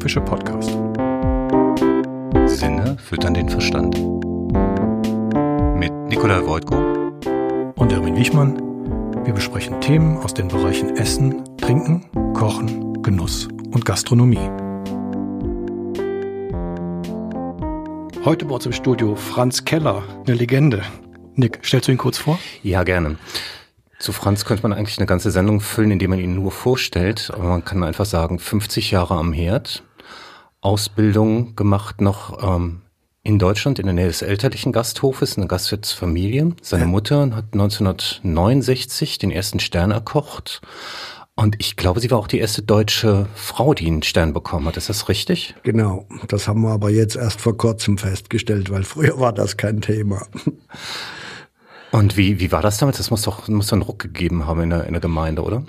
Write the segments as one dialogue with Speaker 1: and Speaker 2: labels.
Speaker 1: philosophische Podcast.
Speaker 2: Sinne füttern den Verstand. Mit Nikolai Wojtko
Speaker 1: und Erwin Wichmann. Wir besprechen Themen aus den Bereichen Essen, Trinken, Kochen, Genuss und Gastronomie. Heute bei uns im Studio Franz Keller, eine Legende. Nick, stellst du ihn kurz vor?
Speaker 2: Ja, gerne. Zu Franz könnte man eigentlich eine ganze Sendung füllen, indem man ihn nur vorstellt. Aber man kann einfach sagen, 50 Jahre am Herd, Ausbildung gemacht noch ähm, in Deutschland in der Nähe des elterlichen Gasthofes, eine Gastwirtsfamilie. Seine Mutter hat 1969 den ersten Stern erkocht. Und ich glaube, sie war auch die erste deutsche Frau, die einen Stern bekommen hat. Ist das richtig?
Speaker 3: Genau. Das haben wir aber jetzt erst vor kurzem festgestellt, weil früher war das kein Thema.
Speaker 2: Und wie, wie war das damals? Das muss doch, muss doch einen Ruck gegeben haben in der, in der Gemeinde, oder?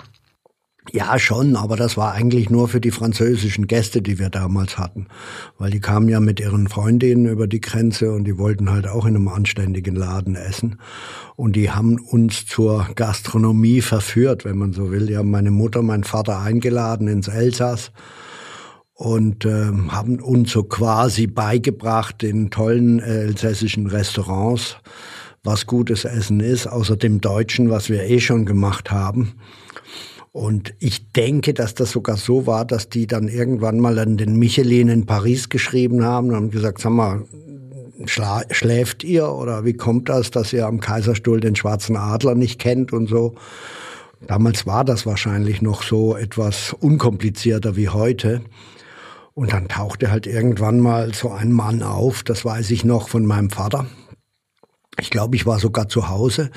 Speaker 3: Ja, schon, aber das war eigentlich nur für die französischen Gäste, die wir damals hatten. Weil die kamen ja mit ihren Freundinnen über die Grenze und die wollten halt auch in einem anständigen Laden essen. Und die haben uns zur Gastronomie verführt, wenn man so will. Die haben meine Mutter, meinen Vater eingeladen ins Elsass und äh, haben uns so quasi beigebracht in tollen äh, elsässischen Restaurants was gutes Essen ist, außer dem Deutschen, was wir eh schon gemacht haben. Und ich denke, dass das sogar so war, dass die dann irgendwann mal an den Michelin in Paris geschrieben haben und haben gesagt, sag mal, schläft ihr oder wie kommt das, dass ihr am Kaiserstuhl den schwarzen Adler nicht kennt und so. Damals war das wahrscheinlich noch so etwas unkomplizierter wie heute. Und dann tauchte halt irgendwann mal so ein Mann auf, das weiß ich noch von meinem Vater, ich glaube, ich war sogar zu Hause.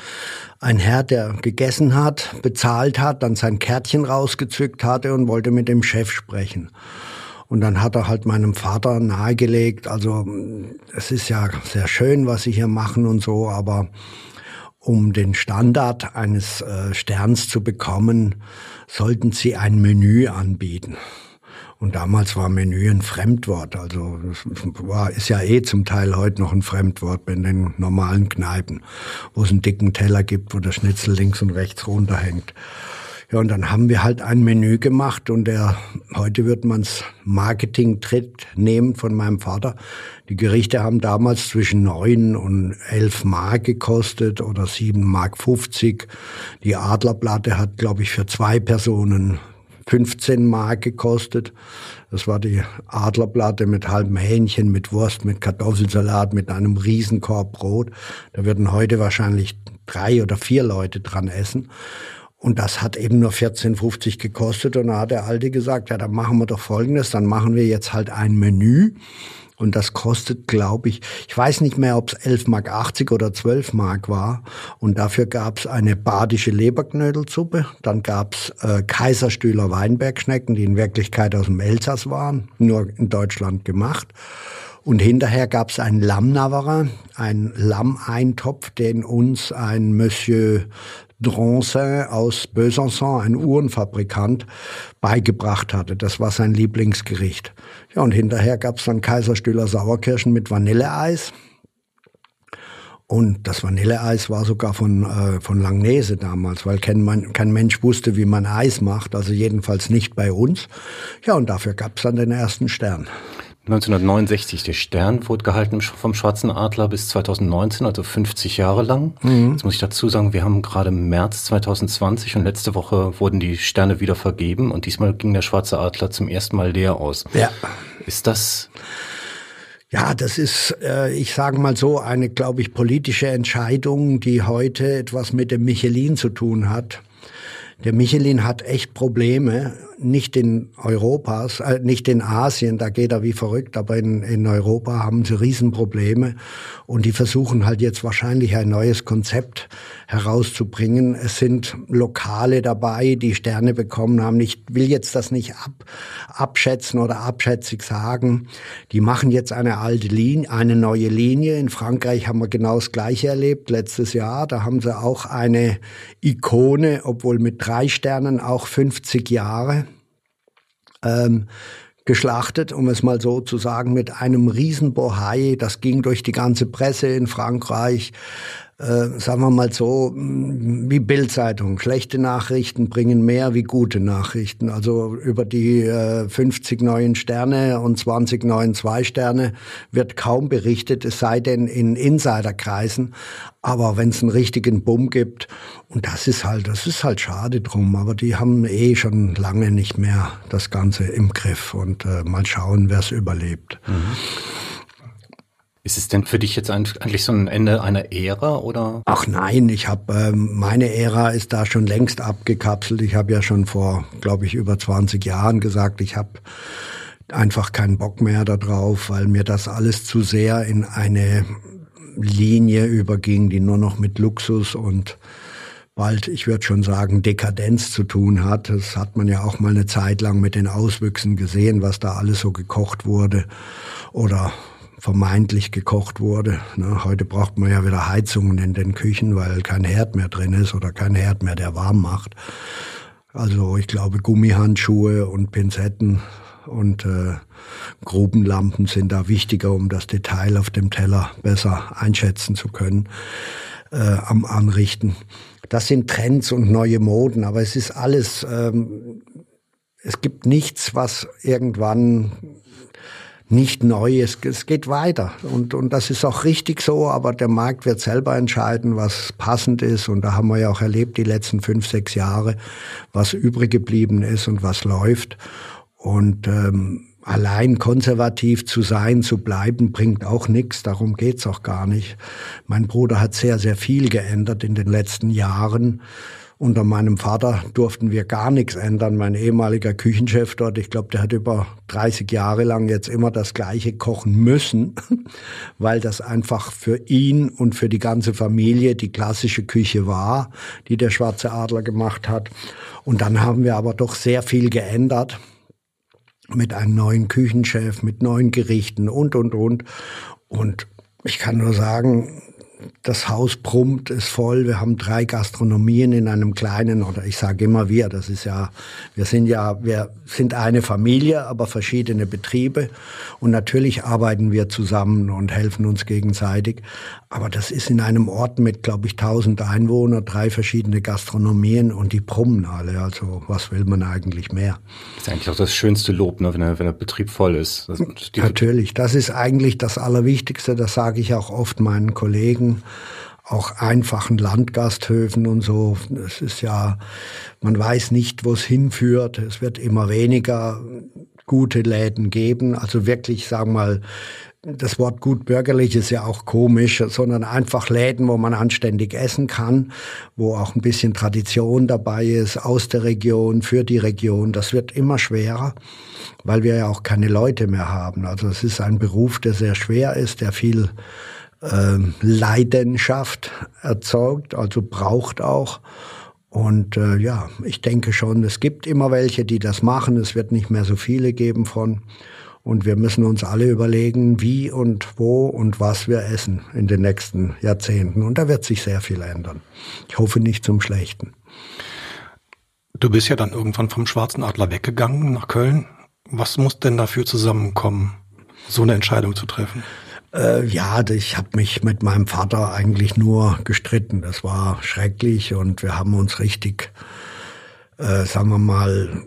Speaker 3: Ein Herr, der gegessen hat, bezahlt hat, dann sein Kärtchen rausgezückt hatte und wollte mit dem Chef sprechen. Und dann hat er halt meinem Vater nahegelegt, also es ist ja sehr schön, was Sie hier machen und so, aber um den Standard eines äh, Sterns zu bekommen, sollten Sie ein Menü anbieten. Und damals war Menü ein Fremdwort. Also war, ist ja eh zum Teil heute noch ein Fremdwort bei den normalen Kneipen, wo es einen dicken Teller gibt, wo der Schnitzel links und rechts runterhängt. Ja, und dann haben wir halt ein Menü gemacht und der, heute wird man's Marketing-Tritt nehmen von meinem Vater. Die Gerichte haben damals zwischen neun und elf Mark gekostet oder sieben Mark 50. Die Adlerplatte hat, glaube ich, für zwei Personen 15 Mark gekostet. Das war die Adlerplatte mit halbem Hähnchen, mit Wurst, mit Kartoffelsalat, mit einem Riesenkorb Brot. Da würden heute wahrscheinlich drei oder vier Leute dran essen. Und das hat eben nur 14,50 gekostet. Und da hat der Alte gesagt, ja, dann machen wir doch Folgendes, dann machen wir jetzt halt ein Menü. Und das kostet, glaube ich, ich weiß nicht mehr, ob es 11,80 Mark oder 12 Mark war. Und dafür gab es eine badische Leberknödelsuppe. Dann gab es äh, Kaiserstühler Weinbergschnecken, die in Wirklichkeit aus dem Elsass waren, nur in Deutschland gemacht. Und hinterher gab es einen Lammnaverer, einen Lammeintopf, den uns ein Monsieur Droncin aus Besançon, ein Uhrenfabrikant, beigebracht hatte. Das war sein Lieblingsgericht. Ja, und hinterher gab es dann Kaiserstühler Sauerkirschen mit Vanilleeis. Und das Vanilleeis war sogar von, äh, von Langnese damals, weil kein, kein Mensch wusste, wie man Eis macht, also jedenfalls nicht bei uns. Ja, und dafür gab es dann den ersten Stern.
Speaker 2: 1969, der Stern wurde gehalten vom Schwarzen Adler bis 2019, also 50 Jahre lang. Mhm. Jetzt muss ich dazu sagen, wir haben gerade März 2020 und letzte Woche wurden die Sterne wieder vergeben und diesmal ging der Schwarze Adler zum ersten Mal leer aus.
Speaker 3: Ja.
Speaker 2: Ist das
Speaker 3: ja, das ist, äh, ich sage mal so, eine, glaube ich, politische Entscheidung, die heute etwas mit dem Michelin zu tun hat. Der Michelin hat echt Probleme, nicht in Europas, äh, nicht in Asien, da geht er wie verrückt, aber in, in Europa haben sie Riesenprobleme und die versuchen halt jetzt wahrscheinlich ein neues Konzept herauszubringen. Es sind Lokale dabei, die Sterne bekommen haben. Ich will jetzt das nicht ab, abschätzen oder abschätzig sagen. Die machen jetzt eine alte Linie, eine neue Linie. In Frankreich haben wir genau das Gleiche erlebt letztes Jahr. Da haben sie auch eine Ikone, obwohl mit drei Sternen auch 50 Jahre. Ähm, geschlachtet, um es mal so zu sagen, mit einem Riesenbohai. Das ging durch die ganze Presse in Frankreich. Äh, sagen wir mal so, mm, wie Bildzeitung. Schlechte Nachrichten bringen mehr wie gute Nachrichten. Also über die äh, 50 neuen Sterne und 20 neuen Zwei-Sterne wird kaum berichtet, es sei denn in Insiderkreisen. Aber wenn es einen richtigen Bumm gibt, und das ist halt, das ist halt schade drum, aber die haben eh schon lange nicht mehr das Ganze im Griff und äh, mal schauen, wer es überlebt. Mhm.
Speaker 2: Ist es denn für dich jetzt eigentlich so ein Ende einer Ära oder?
Speaker 3: Ach nein, ich habe ähm, meine Ära ist da schon längst abgekapselt. Ich habe ja schon vor, glaube ich, über 20 Jahren gesagt, ich habe einfach keinen Bock mehr darauf, weil mir das alles zu sehr in eine Linie überging, die nur noch mit Luxus und bald, ich würde schon sagen, Dekadenz zu tun hat. Das hat man ja auch mal eine Zeit lang mit den Auswüchsen gesehen, was da alles so gekocht wurde oder vermeintlich gekocht wurde. Ne, heute braucht man ja wieder Heizungen in den Küchen, weil kein Herd mehr drin ist oder kein Herd mehr, der warm macht. Also ich glaube, Gummihandschuhe und Pinzetten und äh, Grubenlampen sind da wichtiger, um das Detail auf dem Teller besser einschätzen zu können äh, am Anrichten. Das sind Trends und neue Moden, aber es ist alles, ähm, es gibt nichts, was irgendwann nicht neu. Es, es geht weiter. Und, und das ist auch richtig so, aber der Markt wird selber entscheiden, was passend ist. Und da haben wir ja auch erlebt, die letzten fünf, sechs Jahre, was übrig geblieben ist und was läuft. Und ähm, allein konservativ zu sein, zu bleiben, bringt auch nichts. Darum geht's auch gar nicht. Mein Bruder hat sehr, sehr viel geändert in den letzten Jahren. Unter meinem Vater durften wir gar nichts ändern. Mein ehemaliger Küchenchef dort, ich glaube, der hat über 30 Jahre lang jetzt immer das Gleiche kochen müssen, weil das einfach für ihn und für die ganze Familie die klassische Küche war, die der Schwarze Adler gemacht hat. Und dann haben wir aber doch sehr viel geändert mit einem neuen Küchenchef, mit neuen Gerichten und, und, und. Und ich kann nur sagen, das Haus brummt, ist voll. Wir haben drei Gastronomien in einem kleinen, oder ich sage immer wir, das ist ja, wir sind ja, wir sind eine Familie, aber verschiedene Betriebe. Und natürlich arbeiten wir zusammen und helfen uns gegenseitig. Aber das ist in einem Ort mit, glaube ich, 1000 Einwohnern, drei verschiedene Gastronomien und die brummen alle. Also was will man eigentlich mehr?
Speaker 2: Das ist eigentlich auch das schönste Lob, ne, wenn, der, wenn der Betrieb voll ist. Das,
Speaker 3: natürlich, das ist eigentlich das Allerwichtigste. Das sage ich auch oft meinen Kollegen auch einfachen Landgasthöfen und so. Es ist ja, man weiß nicht, wo es hinführt. Es wird immer weniger gute Läden geben. Also wirklich, sagen wir mal, das Wort gut bürgerlich ist ja auch komisch, sondern einfach Läden, wo man anständig essen kann, wo auch ein bisschen Tradition dabei ist, aus der Region, für die Region. Das wird immer schwerer, weil wir ja auch keine Leute mehr haben. Also es ist ein Beruf, der sehr schwer ist, der viel Leidenschaft erzeugt, also braucht auch. Und äh, ja, ich denke schon, es gibt immer welche, die das machen. Es wird nicht mehr so viele geben von. Und wir müssen uns alle überlegen, wie und wo und was wir essen in den nächsten Jahrzehnten. Und da wird sich sehr viel ändern. Ich hoffe nicht zum Schlechten.
Speaker 1: Du bist ja dann irgendwann vom Schwarzen Adler weggegangen nach Köln. Was muss denn dafür zusammenkommen, so eine Entscheidung zu treffen?
Speaker 3: Äh, ja, ich habe mich mit meinem Vater eigentlich nur gestritten. Das war schrecklich und wir haben uns richtig, äh, sagen wir mal,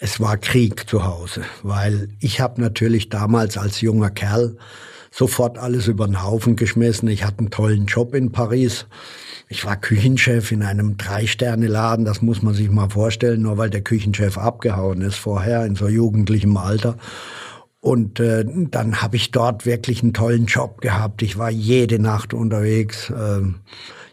Speaker 3: es war Krieg zu Hause, weil ich habe natürlich damals als junger Kerl sofort alles über den Haufen geschmissen. Ich hatte einen tollen Job in Paris. Ich war Küchenchef in einem Drei-Sterne-Laden, das muss man sich mal vorstellen, nur weil der Küchenchef abgehauen ist vorher in so jugendlichem Alter. Und äh, dann habe ich dort wirklich einen tollen Job gehabt. Ich war jede Nacht unterwegs. Ähm,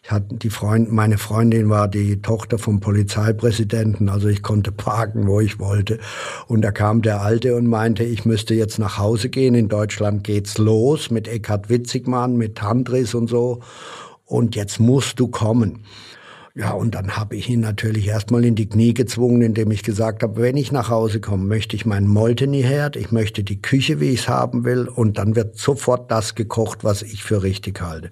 Speaker 3: ich hatte die Freund, meine Freundin war die Tochter vom Polizeipräsidenten, also ich konnte parken, wo ich wollte. Und da kam der Alte und meinte, ich müsste jetzt nach Hause gehen. In Deutschland geht's los mit Eckhard Witzigmann, mit Tandris und so. Und jetzt musst du kommen. Ja, und dann habe ich ihn natürlich erstmal in die Knie gezwungen, indem ich gesagt habe, wenn ich nach Hause komme, möchte ich meinen Molteni-Herd, ich möchte die Küche, wie ich es haben will, und dann wird sofort das gekocht, was ich für richtig halte.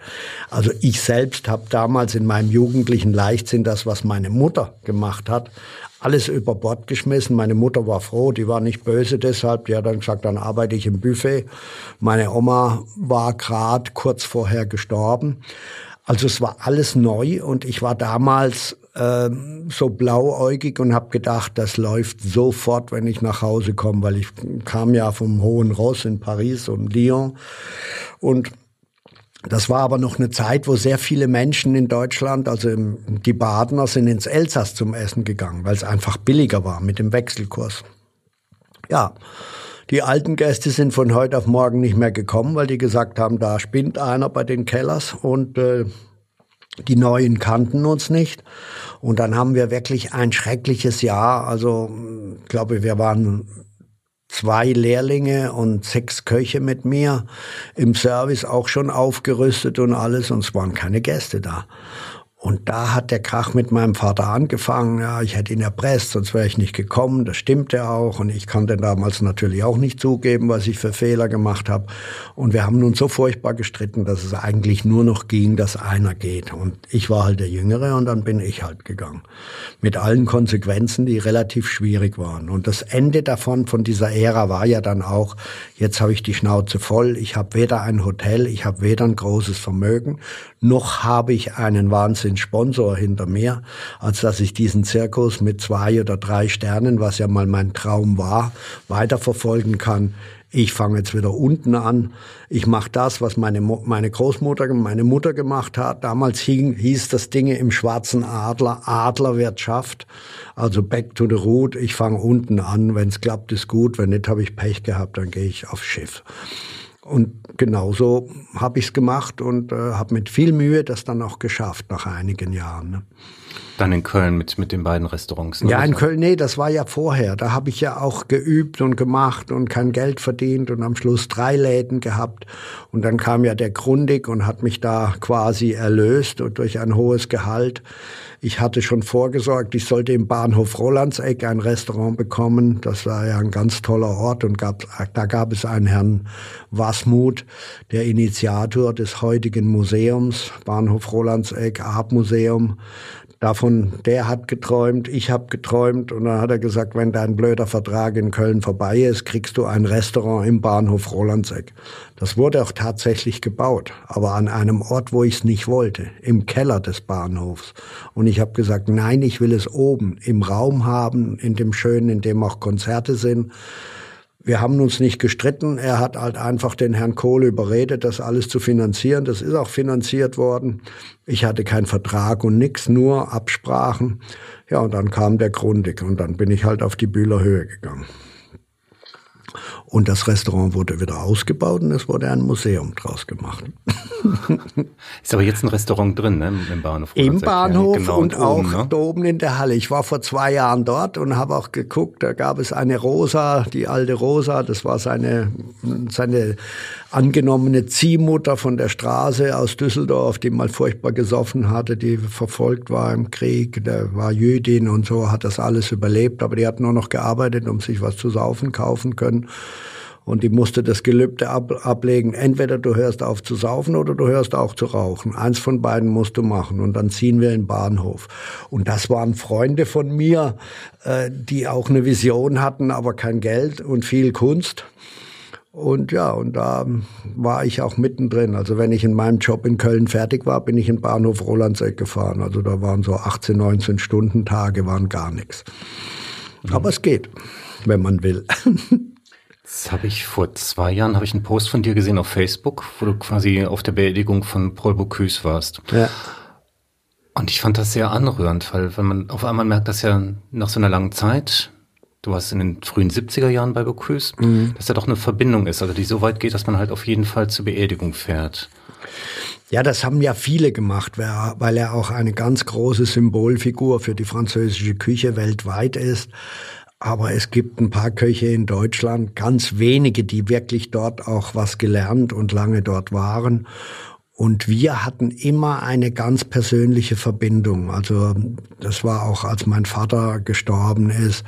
Speaker 3: Also ich selbst habe damals in meinem jugendlichen Leichtsinn das, was meine Mutter gemacht hat, alles über Bord geschmissen. Meine Mutter war froh, die war nicht böse deshalb. Die hat dann gesagt, dann arbeite ich im Buffet. Meine Oma war gerade kurz vorher gestorben. Also es war alles neu und ich war damals äh, so blauäugig und habe gedacht, das läuft sofort, wenn ich nach Hause komme, weil ich kam ja vom Hohen Ross in Paris und Lyon und das war aber noch eine Zeit, wo sehr viele Menschen in Deutschland, also die Badener, sind ins Elsass zum Essen gegangen, weil es einfach billiger war mit dem Wechselkurs. Ja, die alten Gäste sind von heute auf morgen nicht mehr gekommen, weil die gesagt haben, da spinnt einer bei den Kellers und äh, die Neuen kannten uns nicht. Und dann haben wir wirklich ein schreckliches Jahr. Also, ich glaube, wir waren zwei Lehrlinge und sechs Köche mit mir im Service auch schon aufgerüstet und alles und es waren keine Gäste da. Und da hat der Krach mit meinem Vater angefangen. Ja, ich hätte ihn erpresst, sonst wäre ich nicht gekommen. Das stimmte auch. Und ich konnte damals natürlich auch nicht zugeben, was ich für Fehler gemacht habe. Und wir haben nun so furchtbar gestritten, dass es eigentlich nur noch ging, dass einer geht. Und ich war halt der Jüngere und dann bin ich halt gegangen. Mit allen Konsequenzen, die relativ schwierig waren. Und das Ende davon, von dieser Ära war ja dann auch, jetzt habe ich die Schnauze voll. Ich habe weder ein Hotel, ich habe weder ein großes Vermögen, noch habe ich einen Wahnsinn Sponsor hinter mir, als dass ich diesen Zirkus mit zwei oder drei Sternen, was ja mal mein Traum war, weiterverfolgen kann. Ich fange jetzt wieder unten an. Ich mache das, was meine, meine Großmutter, meine Mutter gemacht hat. Damals hing, hieß das Dinge im Schwarzen Adler, Adlerwirtschaft. Also back to the root. Ich fange unten an. Wenn es klappt, ist gut. Wenn nicht, habe ich Pech gehabt, dann gehe ich aufs Schiff. Und genauso habe ich es gemacht und äh, habe mit viel Mühe das dann auch geschafft nach einigen Jahren. Ne?
Speaker 2: Dann in Köln mit, mit den beiden Restaurants.
Speaker 3: Ne? Ja, in Köln, nee, das war ja vorher. Da habe ich ja auch geübt und gemacht und kein Geld verdient und am Schluss drei Läden gehabt. Und dann kam ja der Grundig und hat mich da quasi erlöst und durch ein hohes Gehalt. Ich hatte schon vorgesorgt, ich sollte im Bahnhof Rolandseck ein Restaurant bekommen. Das war ja ein ganz toller Ort und gab, da gab es einen Herrn Wasmuth, der Initiator des heutigen Museums, Bahnhof Rolandseck, Artmuseum. Davon, der hat geträumt, ich habe geträumt und dann hat er gesagt, wenn dein blöder Vertrag in Köln vorbei ist, kriegst du ein Restaurant im Bahnhof Rolandseck. Das wurde auch tatsächlich gebaut, aber an einem Ort, wo ich es nicht wollte, im Keller des Bahnhofs. Und ich habe gesagt, nein, ich will es oben im Raum haben, in dem schönen, in dem auch Konzerte sind. Wir haben uns nicht gestritten. Er hat halt einfach den Herrn Kohle überredet, das alles zu finanzieren. Das ist auch finanziert worden. Ich hatte keinen Vertrag und nix, nur Absprachen. Ja, und dann kam der Grundig und dann bin ich halt auf die Bühler Höhe gegangen. Und das Restaurant wurde wieder ausgebaut und es wurde ein Museum draus gemacht.
Speaker 2: Ist aber jetzt ein Restaurant drin, ne? Im Bahnhof.
Speaker 3: Im Bahnhof genau, und, und auch oben, ne? da oben in der Halle. Ich war vor zwei Jahren dort und habe auch geguckt, da gab es eine Rosa, die alte Rosa, das war seine, seine angenommene Ziehmutter von der Straße aus Düsseldorf, die mal furchtbar gesoffen hatte, die verfolgt war im Krieg, der war Jüdin und so, hat das alles überlebt, aber die hat nur noch gearbeitet, um sich was zu saufen kaufen können. Und die musste das Gelübde ab, ablegen. Entweder du hörst auf zu saufen oder du hörst auch zu rauchen. Eins von beiden musst du machen. Und dann ziehen wir in den Bahnhof. Und das waren Freunde von mir, äh, die auch eine Vision hatten, aber kein Geld und viel Kunst. Und ja, und da war ich auch mittendrin. Also wenn ich in meinem Job in Köln fertig war, bin ich in Bahnhof Rolandseck gefahren. Also da waren so 18, 19 Stunden Tage, waren gar nichts. Mhm. Aber es geht, wenn man will.
Speaker 2: Das habe ich vor zwei Jahren, habe ich einen Post von dir gesehen auf Facebook, wo du quasi auf der Beerdigung von Paul Bocuse warst. Ja. Und ich fand das sehr anrührend, weil wenn man auf einmal merkt, dass ja nach so einer langen Zeit, du warst in den frühen 70er Jahren bei Bocuse, mhm. dass da doch eine Verbindung ist, also die so weit geht, dass man halt auf jeden Fall zur Beerdigung fährt.
Speaker 3: Ja, das haben ja viele gemacht, weil er auch eine ganz große Symbolfigur für die französische Küche weltweit ist. Aber es gibt ein paar Köche in Deutschland, ganz wenige, die wirklich dort auch was gelernt und lange dort waren. Und wir hatten immer eine ganz persönliche Verbindung. Also das war auch, als mein Vater gestorben ist.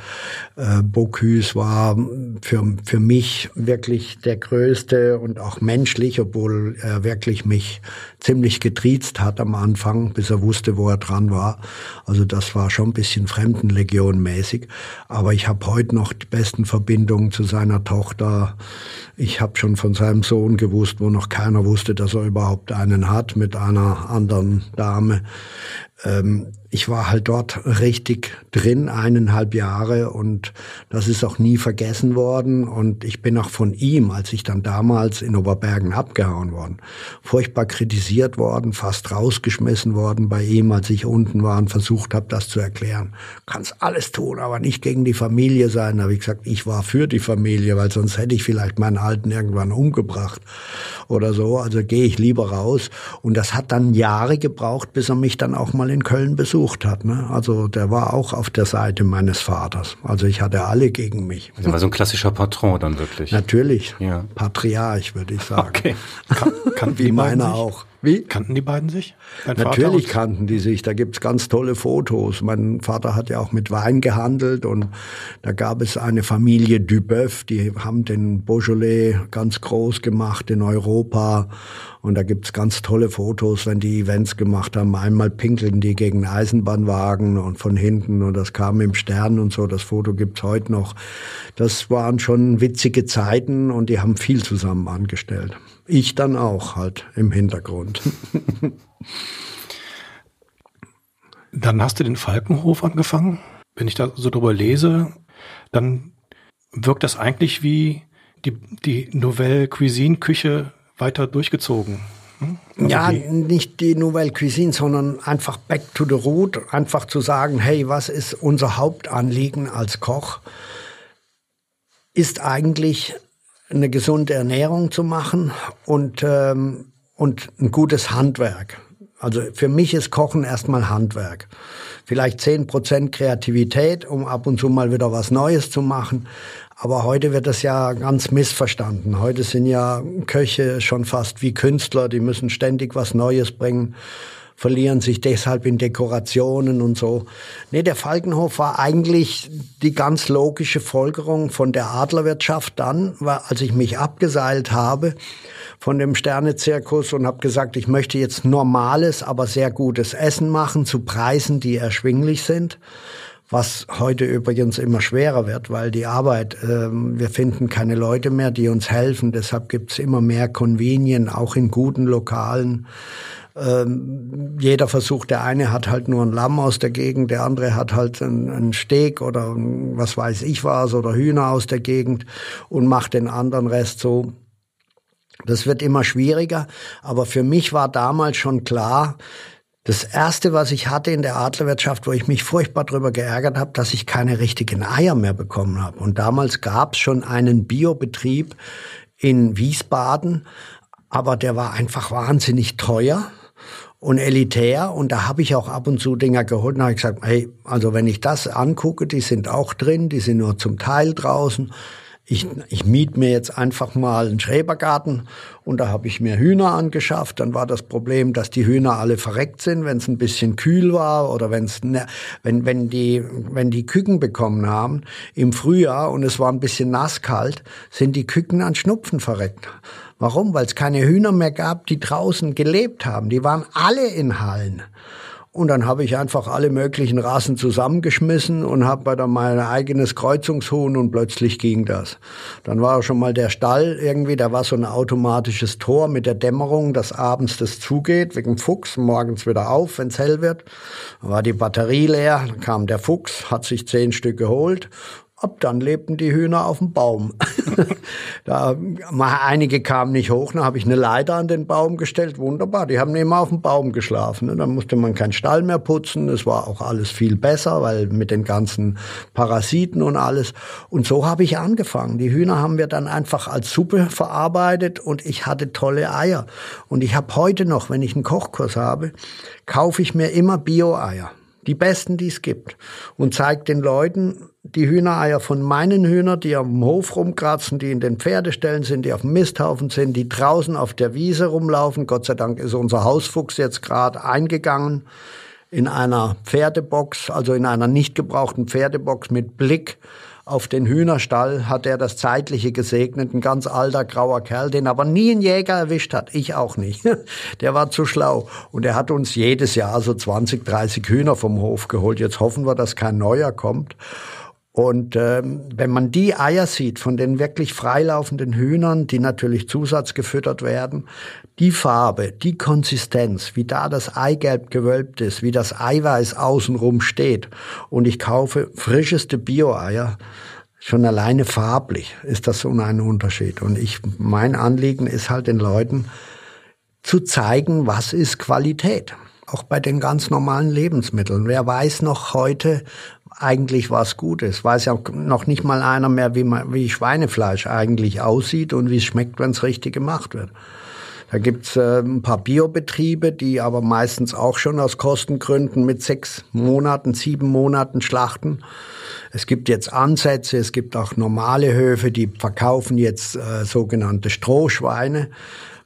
Speaker 3: Äh, Bocuse war für, für mich wirklich der größte und auch menschlich, obwohl er wirklich mich ziemlich getriezt hat am Anfang, bis er wusste, wo er dran war. Also das war schon ein bisschen Fremdenlegion mäßig. Aber ich habe heute noch die besten Verbindungen zu seiner Tochter. Ich habe schon von seinem Sohn gewusst, wo noch keiner wusste, dass er überhaupt einen hat mit einer anderen Dame. Ähm, ich war halt dort richtig drin, eineinhalb Jahre und das ist auch nie vergessen worden und ich bin auch von ihm, als ich dann damals in Oberbergen abgehauen worden, furchtbar kritisiert worden, fast rausgeschmissen worden bei ihm, als ich unten war und versucht habe, das zu erklären. Kannst alles tun, aber nicht gegen die Familie sein. Da habe ich gesagt, ich war für die Familie, weil sonst hätte ich vielleicht meinen Alten irgendwann umgebracht oder so. Also gehe ich lieber raus und das hat dann Jahre gebraucht, bis er mich dann auch mal in Köln besucht besucht hat. Ne? Also der war auch auf der Seite meines Vaters. Also ich hatte alle gegen mich.
Speaker 2: Also war so ein klassischer Patron dann wirklich.
Speaker 3: Natürlich. Ja. Patriarch, würde ich sagen. Okay. Kan
Speaker 1: kan Wie meiner auch. Wie? Kannten die beiden sich?
Speaker 3: Natürlich kannten die sich. Da gibt's ganz tolle Fotos. Mein Vater hat ja auch mit Wein gehandelt und da gab es eine Familie Duboeuf, die haben den Beaujolais ganz groß gemacht in Europa. Und da gibt's ganz tolle Fotos, wenn die Events gemacht haben. Einmal pinkeln die gegen Eisenbahnwagen und von hinten und das kam im Stern und so. Das Foto gibt's heute noch. Das waren schon witzige Zeiten und die haben viel zusammen angestellt. Ich dann auch halt im Hintergrund.
Speaker 1: Dann hast du den Falkenhof angefangen. Wenn ich da so drüber lese, dann wirkt das eigentlich wie die, die Nouvelle Cuisine Küche weiter durchgezogen.
Speaker 3: Hm? Also ja, nicht die Nouvelle Cuisine, sondern einfach back to the root, einfach zu sagen, hey, was ist unser Hauptanliegen als Koch? Ist eigentlich eine gesunde Ernährung zu machen und, ähm, und ein gutes Handwerk. Also für mich ist Kochen erstmal Handwerk. Vielleicht zehn Prozent Kreativität, um ab und zu mal wieder was Neues zu machen. Aber heute wird das ja ganz missverstanden. Heute sind ja Köche schon fast wie Künstler, die müssen ständig was Neues bringen verlieren sich deshalb in Dekorationen und so. Nee, der Falkenhof war eigentlich die ganz logische Folgerung von der Adlerwirtschaft dann, als ich mich abgeseilt habe von dem Sternezirkus und habe gesagt, ich möchte jetzt normales, aber sehr gutes Essen machen zu Preisen, die erschwinglich sind was heute übrigens immer schwerer wird, weil die Arbeit, äh, wir finden keine Leute mehr, die uns helfen. Deshalb gibt's immer mehr Convenien, auch in guten Lokalen. Ähm, jeder versucht, der eine hat halt nur ein Lamm aus der Gegend, der andere hat halt einen Steg oder was weiß ich was oder Hühner aus der Gegend und macht den anderen Rest so. Das wird immer schwieriger, aber für mich war damals schon klar, das erste, was ich hatte in der Adlerwirtschaft, wo ich mich furchtbar drüber geärgert habe, dass ich keine richtigen Eier mehr bekommen habe. Und damals gab es schon einen Biobetrieb in Wiesbaden, aber der war einfach wahnsinnig teuer und elitär und da habe ich auch ab und zu Dinger geholt und habe gesagt, hey, also wenn ich das angucke, die sind auch drin, die sind nur zum Teil draußen. Ich, ich miet mir jetzt einfach mal einen Schrebergarten und da habe ich mir Hühner angeschafft. Dann war das Problem, dass die Hühner alle verreckt sind, wenn es ein bisschen kühl war oder wenn's, ne, wenn, wenn, die, wenn die Küken bekommen haben im Frühjahr und es war ein bisschen nasskalt, sind die Küken an Schnupfen verreckt. Warum? Weil es keine Hühner mehr gab, die draußen gelebt haben. Die waren alle in Hallen. Und dann habe ich einfach alle möglichen Rassen zusammengeschmissen und habe dann mein eigenes Kreuzungshuhn und plötzlich ging das. Dann war schon mal der Stall irgendwie, da war so ein automatisches Tor mit der Dämmerung, dass abends das zugeht, wegen Fuchs, morgens wieder auf, wenn's hell wird. Dann war die Batterie leer, dann kam der Fuchs, hat sich zehn Stück geholt Ab dann lebten die Hühner auf dem Baum. da, einige kamen nicht hoch, dann habe ich eine Leiter an den Baum gestellt. Wunderbar, die haben immer auf dem Baum geschlafen. Dann musste man keinen Stall mehr putzen. Es war auch alles viel besser, weil mit den ganzen Parasiten und alles. Und so habe ich angefangen. Die Hühner haben wir dann einfach als Suppe verarbeitet und ich hatte tolle Eier. Und ich habe heute noch, wenn ich einen Kochkurs habe, kaufe ich mir immer Bio-Eier die besten, die es gibt, und zeigt den Leuten die Hühnereier von meinen Hühnern, die am Hof rumkratzen, die in den Pferdeställen sind, die auf dem Misthaufen sind, die draußen auf der Wiese rumlaufen. Gott sei Dank ist unser Hausfuchs jetzt gerade eingegangen in einer Pferdebox, also in einer nicht gebrauchten Pferdebox mit Blick auf den Hühnerstall hat er das Zeitliche gesegnet, ein ganz alter grauer Kerl, den aber nie ein Jäger erwischt hat. Ich auch nicht. Der war zu schlau. Und er hat uns jedes Jahr so 20, 30 Hühner vom Hof geholt. Jetzt hoffen wir, dass kein neuer kommt. Und ähm, wenn man die Eier sieht von den wirklich freilaufenden Hühnern, die natürlich zusatzgefüttert werden, die Farbe, die Konsistenz, wie da das Eigelb gewölbt ist, wie das Eiweiß außenrum steht und ich kaufe frischeste Bio-Eier, schon alleine farblich ist das so ein Unterschied. Und ich, mein Anliegen ist halt den Leuten zu zeigen, was ist Qualität. Auch bei den ganz normalen Lebensmitteln. Wer weiß noch heute, eigentlich was Gutes. Weiß ja noch nicht mal einer mehr, wie, man, wie Schweinefleisch eigentlich aussieht und wie es schmeckt, wenn es richtig gemacht wird. Da gibt's äh, ein paar Biobetriebe, die aber meistens auch schon aus Kostengründen mit sechs Monaten, sieben Monaten schlachten. Es gibt jetzt Ansätze, es gibt auch normale Höfe, die verkaufen jetzt äh, sogenannte Strohschweine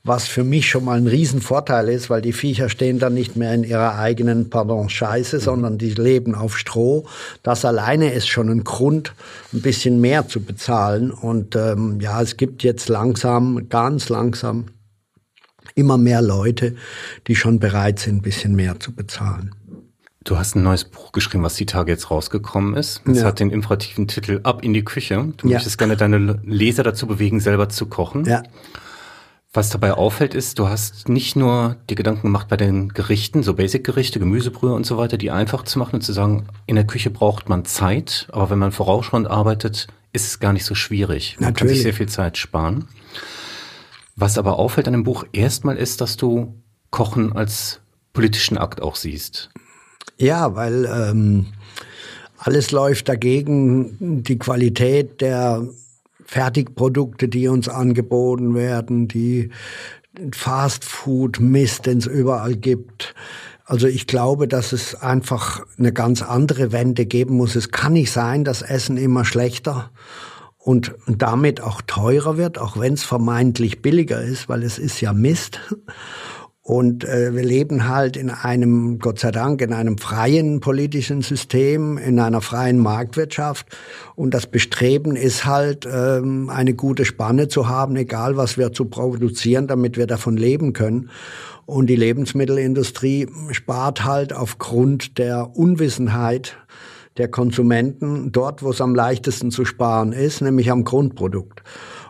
Speaker 3: was für mich schon mal ein Riesenvorteil ist, weil die Viecher stehen dann nicht mehr in ihrer eigenen, pardon, Scheiße, sondern die leben auf Stroh. Das alleine ist schon ein Grund, ein bisschen mehr zu bezahlen. Und ähm, ja, es gibt jetzt langsam, ganz langsam, immer mehr Leute, die schon bereit sind, ein bisschen mehr zu bezahlen.
Speaker 2: Du hast ein neues Buch geschrieben, was die Tage jetzt rausgekommen ist. Es ja. hat den imperativen Titel Ab in die Küche. Du ja. möchtest gerne deine Leser dazu bewegen, selber zu kochen. Ja. Was dabei auffällt, ist, du hast nicht nur die Gedanken gemacht bei den Gerichten, so Basic-Gerichte, Gemüsebrühe und so weiter, die einfach zu machen und zu sagen, in der Küche braucht man Zeit, aber wenn man vorausschauend arbeitet, ist es gar nicht so schwierig. Man Natürlich. kann sich sehr viel Zeit sparen. Was aber auffällt an dem Buch erstmal ist, dass du Kochen als politischen Akt auch siehst.
Speaker 3: Ja, weil ähm, alles läuft dagegen. Die Qualität der Fertigprodukte, die uns angeboten werden, die Fastfood-Mist, den es überall gibt. Also ich glaube, dass es einfach eine ganz andere Wende geben muss. Es kann nicht sein, dass Essen immer schlechter und damit auch teurer wird, auch wenn es vermeintlich billiger ist, weil es ist ja Mist. Und äh, wir leben halt in einem, Gott sei Dank, in einem freien politischen System, in einer freien Marktwirtschaft. Und das Bestreben ist halt, ähm, eine gute Spanne zu haben, egal was wir zu produzieren, damit wir davon leben können. Und die Lebensmittelindustrie spart halt aufgrund der Unwissenheit der Konsumenten dort, wo es am leichtesten zu sparen ist, nämlich am Grundprodukt.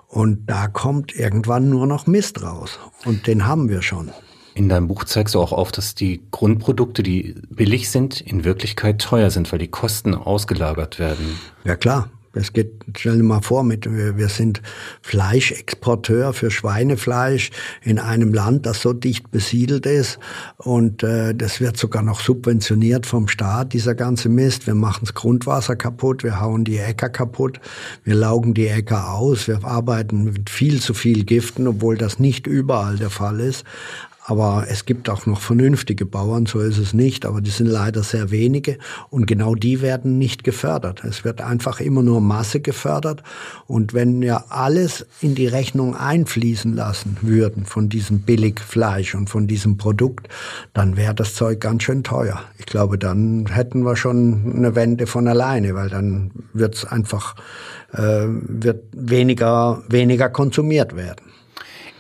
Speaker 3: Und da kommt irgendwann nur noch Mist raus. Und den haben wir schon.
Speaker 2: In deinem Buch zeigst du auch auf, dass die Grundprodukte, die billig sind, in Wirklichkeit teuer sind, weil die Kosten ausgelagert werden.
Speaker 3: Ja klar. Es geht, stell dir mal vor, mit, wir sind Fleischexporteur für Schweinefleisch in einem Land, das so dicht besiedelt ist. Und äh, das wird sogar noch subventioniert vom Staat, dieser ganze Mist. Wir machen das Grundwasser kaputt, wir hauen die Äcker kaputt, wir laugen die Äcker aus, wir arbeiten mit viel zu viel Giften, obwohl das nicht überall der Fall ist. Aber es gibt auch noch vernünftige Bauern, so ist es nicht, aber die sind leider sehr wenige und genau die werden nicht gefördert. Es wird einfach immer nur Masse gefördert und wenn wir alles in die Rechnung einfließen lassen würden von diesem Billigfleisch und von diesem Produkt, dann wäre das Zeug ganz schön teuer. Ich glaube, dann hätten wir schon eine Wende von alleine, weil dann wird es einfach äh, wird weniger weniger konsumiert werden.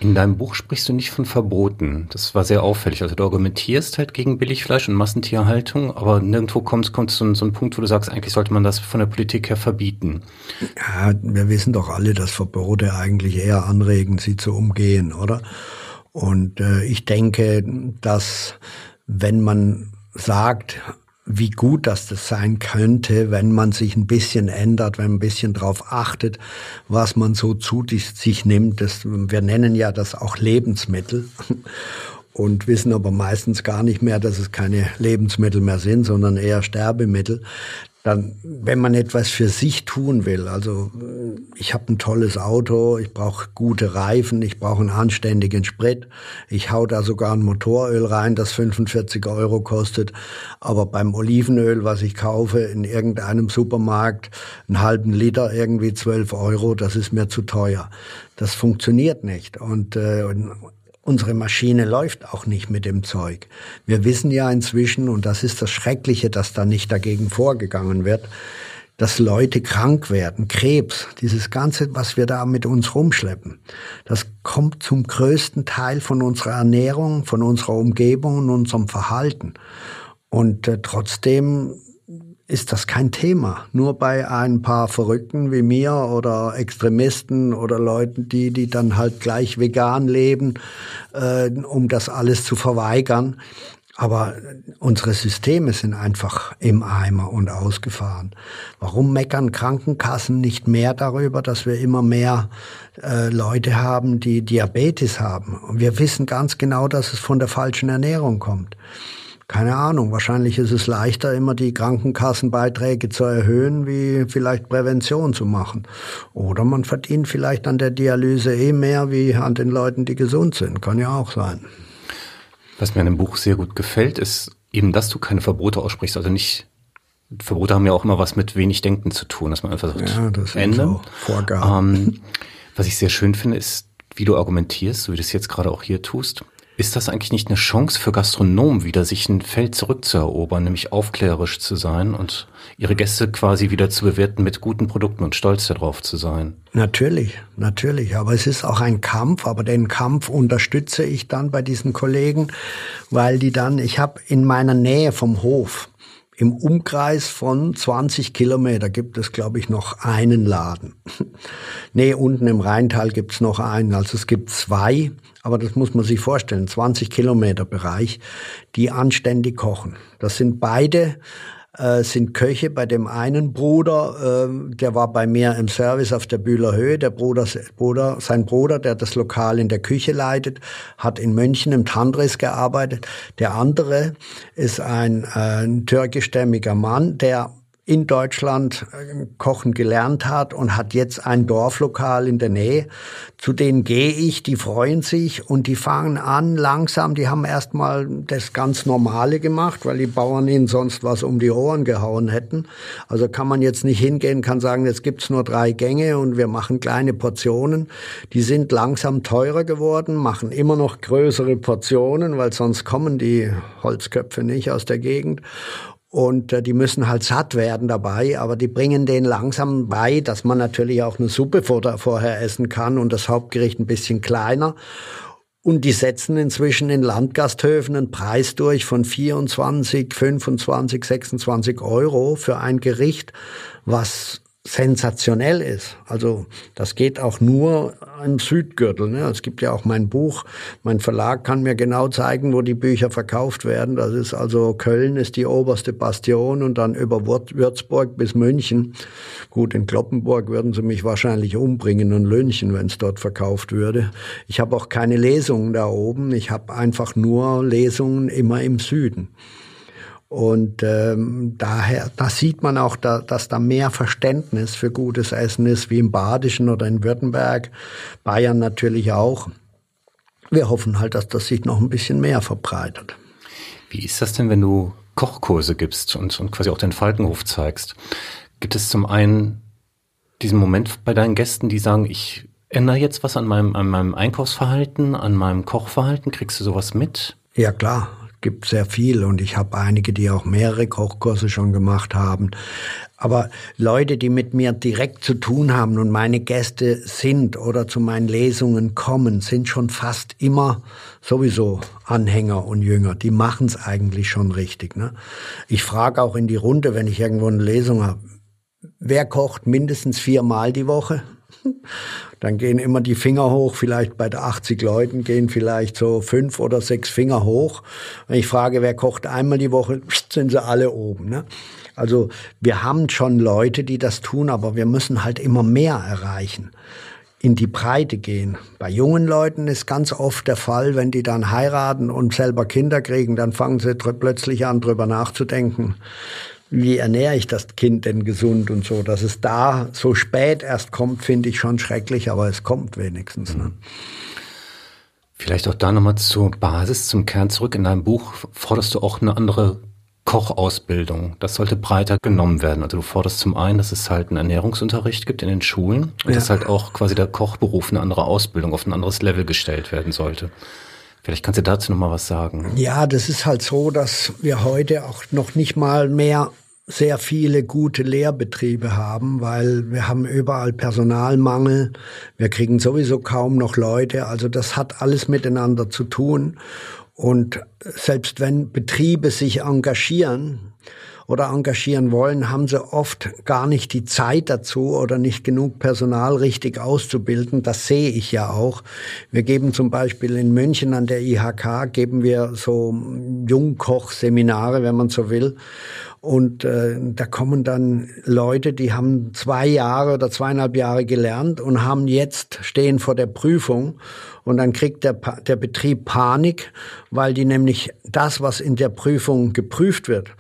Speaker 2: In deinem Buch sprichst du nicht von Verboten. Das war sehr auffällig. Also du argumentierst halt gegen Billigfleisch und Massentierhaltung, aber nirgendwo kommt, so, ein, so ein Punkt, wo du sagst, eigentlich sollte man das von der Politik her verbieten.
Speaker 3: Ja, wir wissen doch alle, dass Verbote eigentlich eher anregen, sie zu umgehen, oder? Und äh, ich denke, dass wenn man sagt, wie gut dass das sein könnte, wenn man sich ein bisschen ändert, wenn man ein bisschen drauf achtet, was man so zu sich nimmt. Das, wir nennen ja das auch Lebensmittel und wissen aber meistens gar nicht mehr, dass es keine Lebensmittel mehr sind, sondern eher Sterbemittel dann, wenn man etwas für sich tun will, also ich habe ein tolles Auto, ich brauche gute Reifen, ich brauche einen anständigen Sprit, ich hau da sogar ein Motoröl rein, das 45 Euro kostet, aber beim Olivenöl, was ich kaufe in irgendeinem Supermarkt, einen halben Liter irgendwie 12 Euro, das ist mir zu teuer. Das funktioniert nicht und, äh, Unsere Maschine läuft auch nicht mit dem Zeug. Wir wissen ja inzwischen, und das ist das Schreckliche, dass da nicht dagegen vorgegangen wird, dass Leute krank werden, Krebs, dieses Ganze, was wir da mit uns rumschleppen, das kommt zum größten Teil von unserer Ernährung, von unserer Umgebung und unserem Verhalten. Und äh, trotzdem ist das kein Thema. Nur bei ein paar Verrückten wie mir oder Extremisten oder Leuten, die, die dann halt gleich vegan leben, äh, um das alles zu verweigern. Aber unsere Systeme sind einfach im Eimer und ausgefahren. Warum meckern Krankenkassen nicht mehr darüber, dass wir immer mehr äh, Leute haben, die Diabetes haben? Und wir wissen ganz genau, dass es von der falschen Ernährung kommt. Keine Ahnung, wahrscheinlich ist es leichter, immer die Krankenkassenbeiträge zu erhöhen, wie vielleicht Prävention zu machen. Oder man verdient vielleicht an der Dialyse eh mehr wie an den Leuten, die gesund sind. Kann ja auch sein.
Speaker 2: Was mir an dem Buch sehr gut gefällt, ist eben, dass du keine Verbote aussprichst. Also nicht, Verbote haben ja auch immer was mit wenig Denken zu tun, dass man einfach sagt,
Speaker 3: ja, das Ende. So
Speaker 2: Vorgaben. Ähm, was ich sehr schön finde, ist, wie du argumentierst, so wie du es jetzt gerade auch hier tust. Ist das eigentlich nicht eine Chance für Gastronomen, wieder sich ein Feld zurückzuerobern, nämlich aufklärerisch zu sein und ihre Gäste quasi wieder zu bewerten mit guten Produkten und stolz darauf zu sein?
Speaker 3: Natürlich, natürlich. Aber es ist auch ein Kampf, aber den Kampf unterstütze ich dann bei diesen Kollegen, weil die dann, ich habe in meiner Nähe vom Hof, im Umkreis von 20 Kilometer gibt es, glaube ich, noch einen Laden. nee, unten im Rheintal gibt es noch einen. Also es gibt zwei, aber das muss man sich vorstellen, 20 Kilometer Bereich, die anständig kochen. Das sind beide äh, sind Köche. Bei dem einen Bruder, äh, der war bei mir im Service auf der Bühler Höhe. Der Bruder, Bruder, sein Bruder, der das Lokal in der Küche leitet, hat in München im Tandris gearbeitet. Der andere ist ein, äh, ein türkischstämmiger Mann, der in Deutschland äh, kochen gelernt hat und hat jetzt ein Dorflokal in der Nähe. Zu denen gehe ich, die freuen sich und die fangen an langsam, die haben erstmal das ganz Normale gemacht, weil die Bauern ihnen sonst was um die Ohren gehauen hätten. Also kann man jetzt nicht hingehen, kann sagen, jetzt gibt's nur drei Gänge und wir machen kleine Portionen. Die sind langsam teurer geworden, machen immer noch größere Portionen, weil sonst kommen die Holzköpfe nicht aus der Gegend und äh, die müssen halt satt werden dabei, aber die bringen denen langsam bei, dass man natürlich auch eine Suppe vor, vorher essen kann und das Hauptgericht ein bisschen kleiner. Und die setzen inzwischen in Landgasthöfen einen Preis durch von 24, 25, 26 Euro für ein Gericht, was sensationell ist. Also das geht auch nur im Südgürtel. Ne? Es gibt ja auch mein Buch. Mein Verlag kann mir genau zeigen, wo die Bücher verkauft werden. Das ist also Köln ist die oberste Bastion und dann über Würzburg bis München. Gut, in Kloppenburg würden sie mich wahrscheinlich umbringen und lynchen, wenn es dort verkauft würde. Ich habe auch keine Lesungen da oben. Ich habe einfach nur Lesungen immer im Süden. Und ähm, daher, da sieht man auch, da, dass da mehr Verständnis für gutes Essen ist, wie im Badischen oder in Württemberg, Bayern natürlich auch. Wir hoffen halt, dass das sich noch ein bisschen mehr verbreitet.
Speaker 2: Wie ist das denn, wenn du Kochkurse gibst und, und quasi auch den Falkenhof zeigst? Gibt es zum einen diesen Moment bei deinen Gästen, die sagen, ich ändere jetzt was an meinem, an meinem Einkaufsverhalten, an meinem Kochverhalten? Kriegst du sowas mit?
Speaker 3: Ja, klar gibt sehr viel und ich habe einige, die auch mehrere Kochkurse schon gemacht haben. Aber Leute, die mit mir direkt zu tun haben und meine Gäste sind oder zu meinen Lesungen kommen, sind schon fast immer sowieso Anhänger und Jünger. Die machen es eigentlich schon richtig. Ne? Ich frage auch in die Runde, wenn ich irgendwo eine Lesung habe, wer kocht mindestens viermal die Woche? Dann gehen immer die Finger hoch, vielleicht bei 80 Leuten gehen vielleicht so fünf oder sechs Finger hoch. Wenn ich frage, wer kocht einmal die Woche, sind sie alle oben. Ne? Also wir haben schon Leute, die das tun, aber wir müssen halt immer mehr erreichen in die Breite gehen. Bei jungen Leuten ist ganz oft der Fall, wenn die dann heiraten und selber Kinder kriegen, dann fangen sie plötzlich an, drüber nachzudenken wie ernähre ich das Kind denn gesund und so. Dass es da so spät erst kommt, finde ich schon schrecklich, aber es kommt wenigstens. Ne?
Speaker 2: Vielleicht auch da nochmal zur Basis, zum Kern zurück. In deinem Buch forderst du auch eine andere Kochausbildung. Das sollte breiter genommen werden. Also du forderst zum einen, dass es halt einen Ernährungsunterricht gibt in den Schulen und ja. dass halt auch quasi der Kochberuf eine andere Ausbildung auf ein anderes Level gestellt werden sollte. Vielleicht kannst du dazu noch mal was sagen.
Speaker 3: Ja, das ist halt so, dass wir heute auch noch nicht mal mehr sehr viele gute Lehrbetriebe haben, weil wir haben überall Personalmangel. Wir kriegen sowieso kaum noch Leute. Also das hat alles miteinander zu tun. Und selbst wenn Betriebe sich engagieren, oder engagieren wollen, haben sie oft gar nicht die Zeit dazu oder nicht genug Personal richtig auszubilden. Das sehe ich ja auch. Wir geben zum Beispiel in München an der IHK, geben wir so Jungkoch-Seminare, wenn man so will. Und äh, da kommen dann Leute, die haben zwei Jahre oder zweieinhalb Jahre gelernt und haben jetzt stehen vor der Prüfung und dann kriegt der, der Betrieb Panik, weil die nämlich das, was in der Prüfung geprüft wird,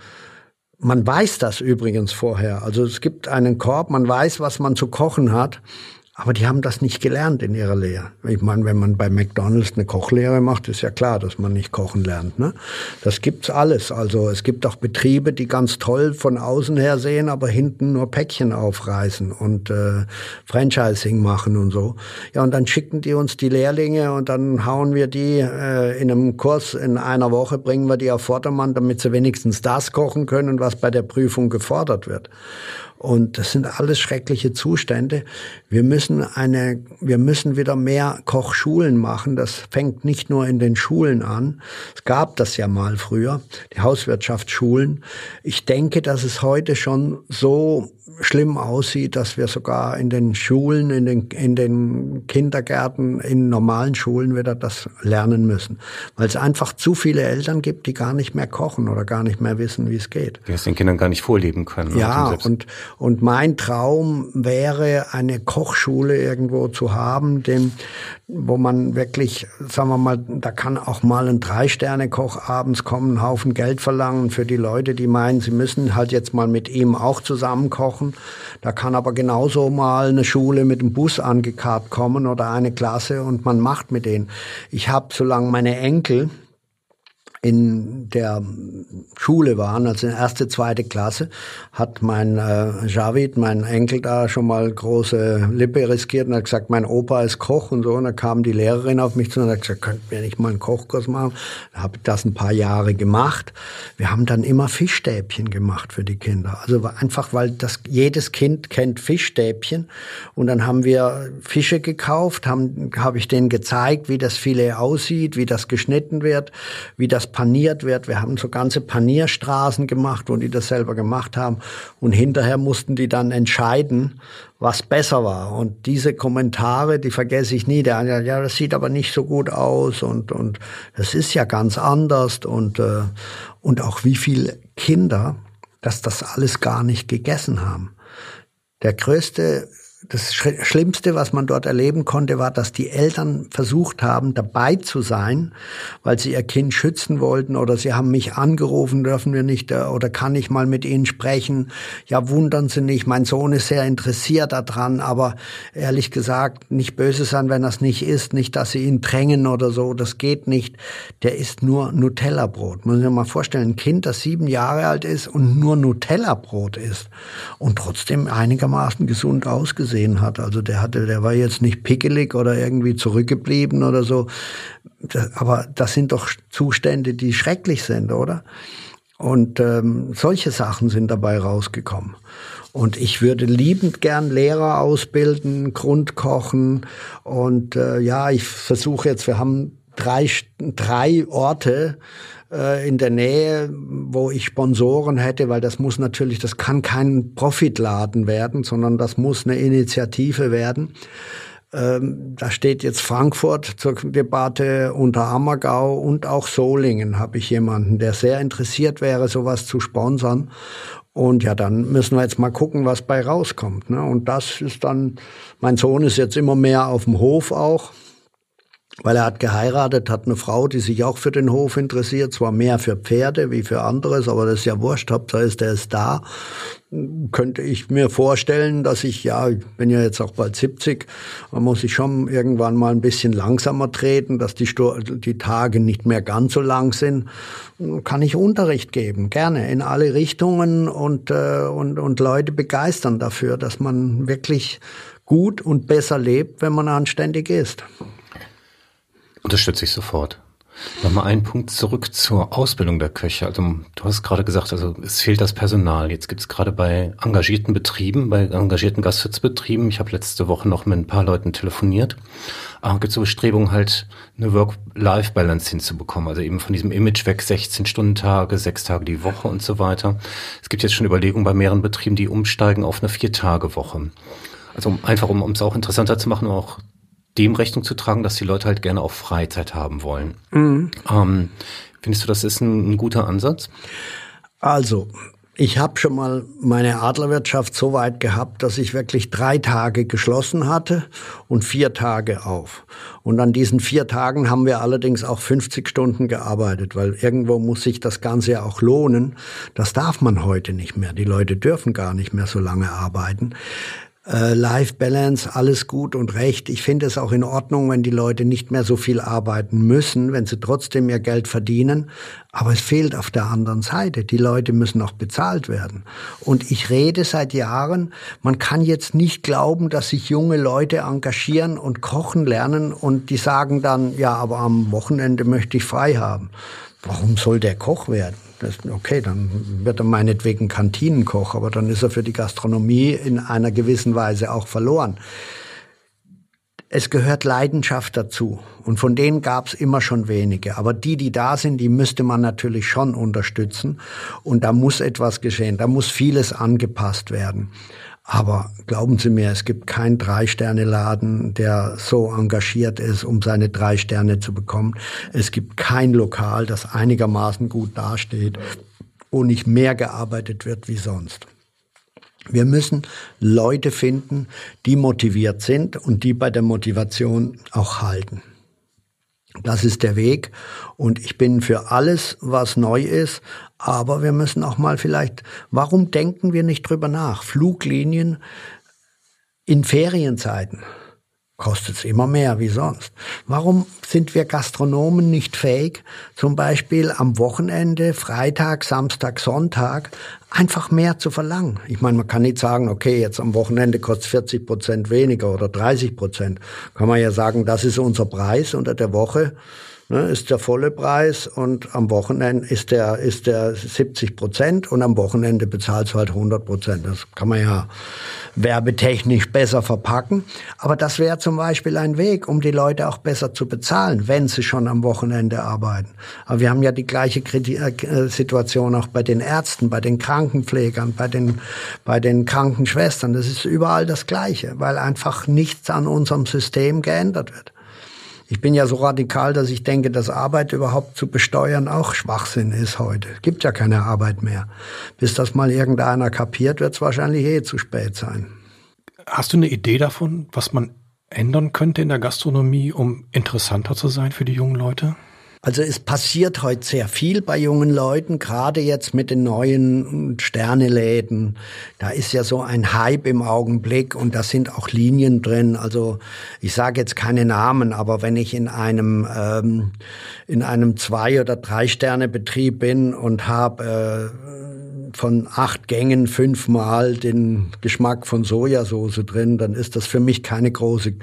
Speaker 3: man weiß das übrigens vorher. Also es gibt einen Korb, man weiß, was man zu kochen hat. Aber die haben das nicht gelernt in ihrer Lehre. Ich meine, wenn man bei McDonalds eine Kochlehre macht, ist ja klar, dass man nicht kochen lernt. Ne? Das gibt's alles. Also es gibt auch Betriebe, die ganz toll von außen her sehen, aber hinten nur Päckchen aufreißen und äh, Franchising machen und so. Ja, und dann schicken die uns die Lehrlinge und dann hauen wir die äh, in einem Kurs in einer Woche, bringen wir die auf Vordermann, damit sie wenigstens das kochen können, was bei der Prüfung gefordert wird. Und das sind alles schreckliche Zustände. Wir müssen eine, wir müssen wieder mehr Kochschulen machen. Das fängt nicht nur in den Schulen an. Es gab das ja mal früher, die Hauswirtschaftsschulen. Ich denke, dass es heute schon so schlimm aussieht, dass wir sogar in den Schulen, in den, in den Kindergärten, in normalen Schulen wieder das lernen müssen. Weil es einfach zu viele Eltern gibt, die gar nicht mehr kochen oder gar nicht mehr wissen, wie es geht.
Speaker 2: Die es den Kindern gar nicht vorleben können.
Speaker 3: Ja, und, und mein Traum wäre, eine Kochschule irgendwo zu haben, dem, wo man wirklich, sagen wir mal, da kann auch mal ein Drei-Sterne-Koch abends kommen, einen Haufen Geld verlangen für die Leute, die meinen, sie müssen halt jetzt mal mit ihm auch zusammen kochen. Da kann aber genauso mal eine Schule mit dem Bus angekarrt kommen oder eine Klasse und man macht mit denen. Ich habe, solange meine Enkel, in der Schule waren, also in erste, zweite Klasse, hat mein äh, Javid, mein Enkel da schon mal große Lippe riskiert und hat gesagt, mein Opa ist Koch und so. Und da kam die Lehrerin auf mich zu und hat gesagt, könnten wir nicht mal einen Kochkurs machen? Da habe ich das ein paar Jahre gemacht. Wir haben dann immer Fischstäbchen gemacht für die Kinder. Also einfach, weil das jedes Kind kennt Fischstäbchen. Und dann haben wir Fische gekauft, haben habe ich denen gezeigt, wie das Filet aussieht, wie das geschnitten wird, wie das paniert wird. Wir haben so ganze Panierstraßen gemacht, wo die das selber gemacht haben. Und hinterher mussten die dann entscheiden, was besser war. Und diese Kommentare, die vergesse ich nie. Der eine, ja, das sieht aber nicht so gut aus und, und das ist ja ganz anders. Und, äh, und auch wie viele Kinder, dass das alles gar nicht gegessen haben. Der größte das Schlimmste, was man dort erleben konnte, war, dass die Eltern versucht haben, dabei zu sein, weil sie ihr Kind schützen wollten oder sie haben mich angerufen, dürfen wir nicht äh, oder kann ich mal mit Ihnen sprechen? Ja, wundern Sie nicht, mein Sohn ist sehr interessiert daran, aber ehrlich gesagt, nicht böse sein, wenn das nicht ist, nicht, dass Sie ihn drängen oder so, das geht nicht. Der isst nur Nutella-Brot. Muss ich mir mal vorstellen, ein Kind, das sieben Jahre alt ist und nur Nutella-Brot isst und trotzdem einigermaßen gesund ausgesehen ausgesehen hat. Also der hatte, der war jetzt nicht pickelig oder irgendwie zurückgeblieben oder so. Aber das sind doch Zustände, die schrecklich sind, oder? Und ähm, solche Sachen sind dabei rausgekommen. Und ich würde liebend gern Lehrer ausbilden, Grundkochen. Und äh, ja, ich versuche jetzt, wir haben drei, drei Orte, äh, in der Nähe, wo ich Sponsoren hätte, weil das muss natürlich, das kann kein Profitladen werden, sondern das muss eine Initiative werden. Ähm, da steht jetzt Frankfurt zur Debatte, unter Ammergau und auch Solingen habe ich jemanden, der sehr interessiert wäre, sowas zu sponsern. Und ja, dann müssen wir jetzt mal gucken, was bei rauskommt. Ne? Und das ist dann, mein Sohn ist jetzt immer mehr auf dem Hof auch weil er hat geheiratet, hat eine Frau, die sich auch für den Hof interessiert, zwar mehr für Pferde wie für anderes, aber das ist ja wurscht, Hauptsache ist, der ist da. Könnte ich mir vorstellen, dass ich, ja, ich bin ja jetzt auch bald 70, man muss ich schon irgendwann mal ein bisschen langsamer treten, dass die, Sto die Tage nicht mehr ganz so lang sind. Kann ich Unterricht geben, gerne, in alle Richtungen und, äh, und, und Leute begeistern dafür, dass man wirklich gut und besser lebt, wenn man anständig ist.
Speaker 2: Unterstütze ich sofort. Nochmal einen Punkt zurück zur Ausbildung der Köche. Also du hast gerade gesagt, also es fehlt das Personal. Jetzt gibt es gerade bei engagierten Betrieben, bei engagierten Gastwirtsbetrieben, ich habe letzte Woche noch mit ein paar Leuten telefoniert, äh, gibt es so Bestrebungen halt eine Work-Life-Balance hinzubekommen. Also eben von diesem Image weg, 16-Stunden-Tage, sechs Tage die Woche und so weiter. Es gibt jetzt schon Überlegungen bei mehreren Betrieben, die umsteigen auf eine Vier-Tage-Woche. Also einfach, um es auch interessanter zu machen, auch dem Rechnung zu tragen, dass die Leute halt gerne auch Freizeit haben wollen. Mhm. Ähm, findest du, das ist ein, ein guter Ansatz?
Speaker 3: Also, ich habe schon mal meine Adlerwirtschaft so weit gehabt, dass ich wirklich drei Tage geschlossen hatte und vier Tage auf. Und an diesen vier Tagen haben wir allerdings auch 50 Stunden gearbeitet, weil irgendwo muss sich das Ganze ja auch lohnen. Das darf man heute nicht mehr. Die Leute dürfen gar nicht mehr so lange arbeiten äh, Life-Balance, alles gut und recht. Ich finde es auch in Ordnung, wenn die Leute nicht mehr so viel arbeiten müssen, wenn sie trotzdem ihr Geld verdienen. Aber es fehlt auf der anderen Seite. Die Leute müssen auch bezahlt werden. Und ich rede seit Jahren, man kann jetzt nicht glauben, dass sich junge Leute engagieren und kochen lernen und die sagen dann, ja, aber am Wochenende möchte ich frei haben. Warum soll der Koch werden? Okay, dann wird er meinetwegen Kantinenkoch, aber dann ist er für die Gastronomie in einer gewissen Weise auch verloren. Es gehört Leidenschaft dazu. Und von denen gab es immer schon wenige. Aber die, die da sind, die müsste man natürlich schon unterstützen. Und da muss etwas geschehen. Da muss vieles angepasst werden. Aber glauben Sie mir, es gibt keinen Drei-Sterne-Laden, der so engagiert ist, um seine drei Sterne zu bekommen. Es gibt kein Lokal, das einigermaßen gut dasteht, wo nicht mehr gearbeitet wird wie sonst. Wir müssen Leute finden, die motiviert sind und die bei der Motivation auch halten. Das ist der Weg. Und ich bin für alles, was neu ist. Aber wir müssen auch mal vielleicht, warum denken wir nicht drüber nach? Fluglinien in Ferienzeiten kostet es immer mehr wie sonst. Warum sind wir Gastronomen nicht fähig, zum Beispiel am Wochenende, Freitag, Samstag, Sonntag, einfach mehr zu verlangen? Ich meine, man kann nicht sagen, okay, jetzt am Wochenende kostet 40 Prozent weniger oder 30 Prozent. Kann man ja sagen, das ist unser Preis unter der Woche ne, ist der volle Preis und am Wochenende ist der, ist der 70 Prozent und am Wochenende bezahlst du halt 100 Prozent. Das kann man ja werbetechnisch besser verpacken. Aber das wäre zum Beispiel ein Weg, um die Leute auch besser zu bezahlen, wenn sie schon am Wochenende arbeiten. Aber wir haben ja die gleiche äh, Situation auch bei den Ärzten, bei den Krankenpflegern, bei den, bei den Krankenschwestern. Das ist überall das Gleiche, weil einfach nichts an unserem System geändert wird. Ich bin ja so radikal, dass ich denke, dass Arbeit überhaupt zu besteuern auch Schwachsinn ist heute. Es gibt ja keine Arbeit mehr. Bis das mal irgendeiner kapiert, wird es wahrscheinlich eh zu spät sein.
Speaker 1: Hast du eine Idee davon, was man ändern könnte in der Gastronomie, um interessanter zu sein für die jungen Leute?
Speaker 3: Also es passiert heute sehr viel bei jungen Leuten, gerade jetzt mit den neuen Sterneläden. Da ist ja so ein Hype im Augenblick und da sind auch Linien drin. Also ich sage jetzt keine Namen, aber wenn ich in einem ähm, in einem zwei oder drei Sterne Betrieb bin und habe äh, von acht Gängen fünfmal den Geschmack von Sojasauce drin, dann ist das für mich keine große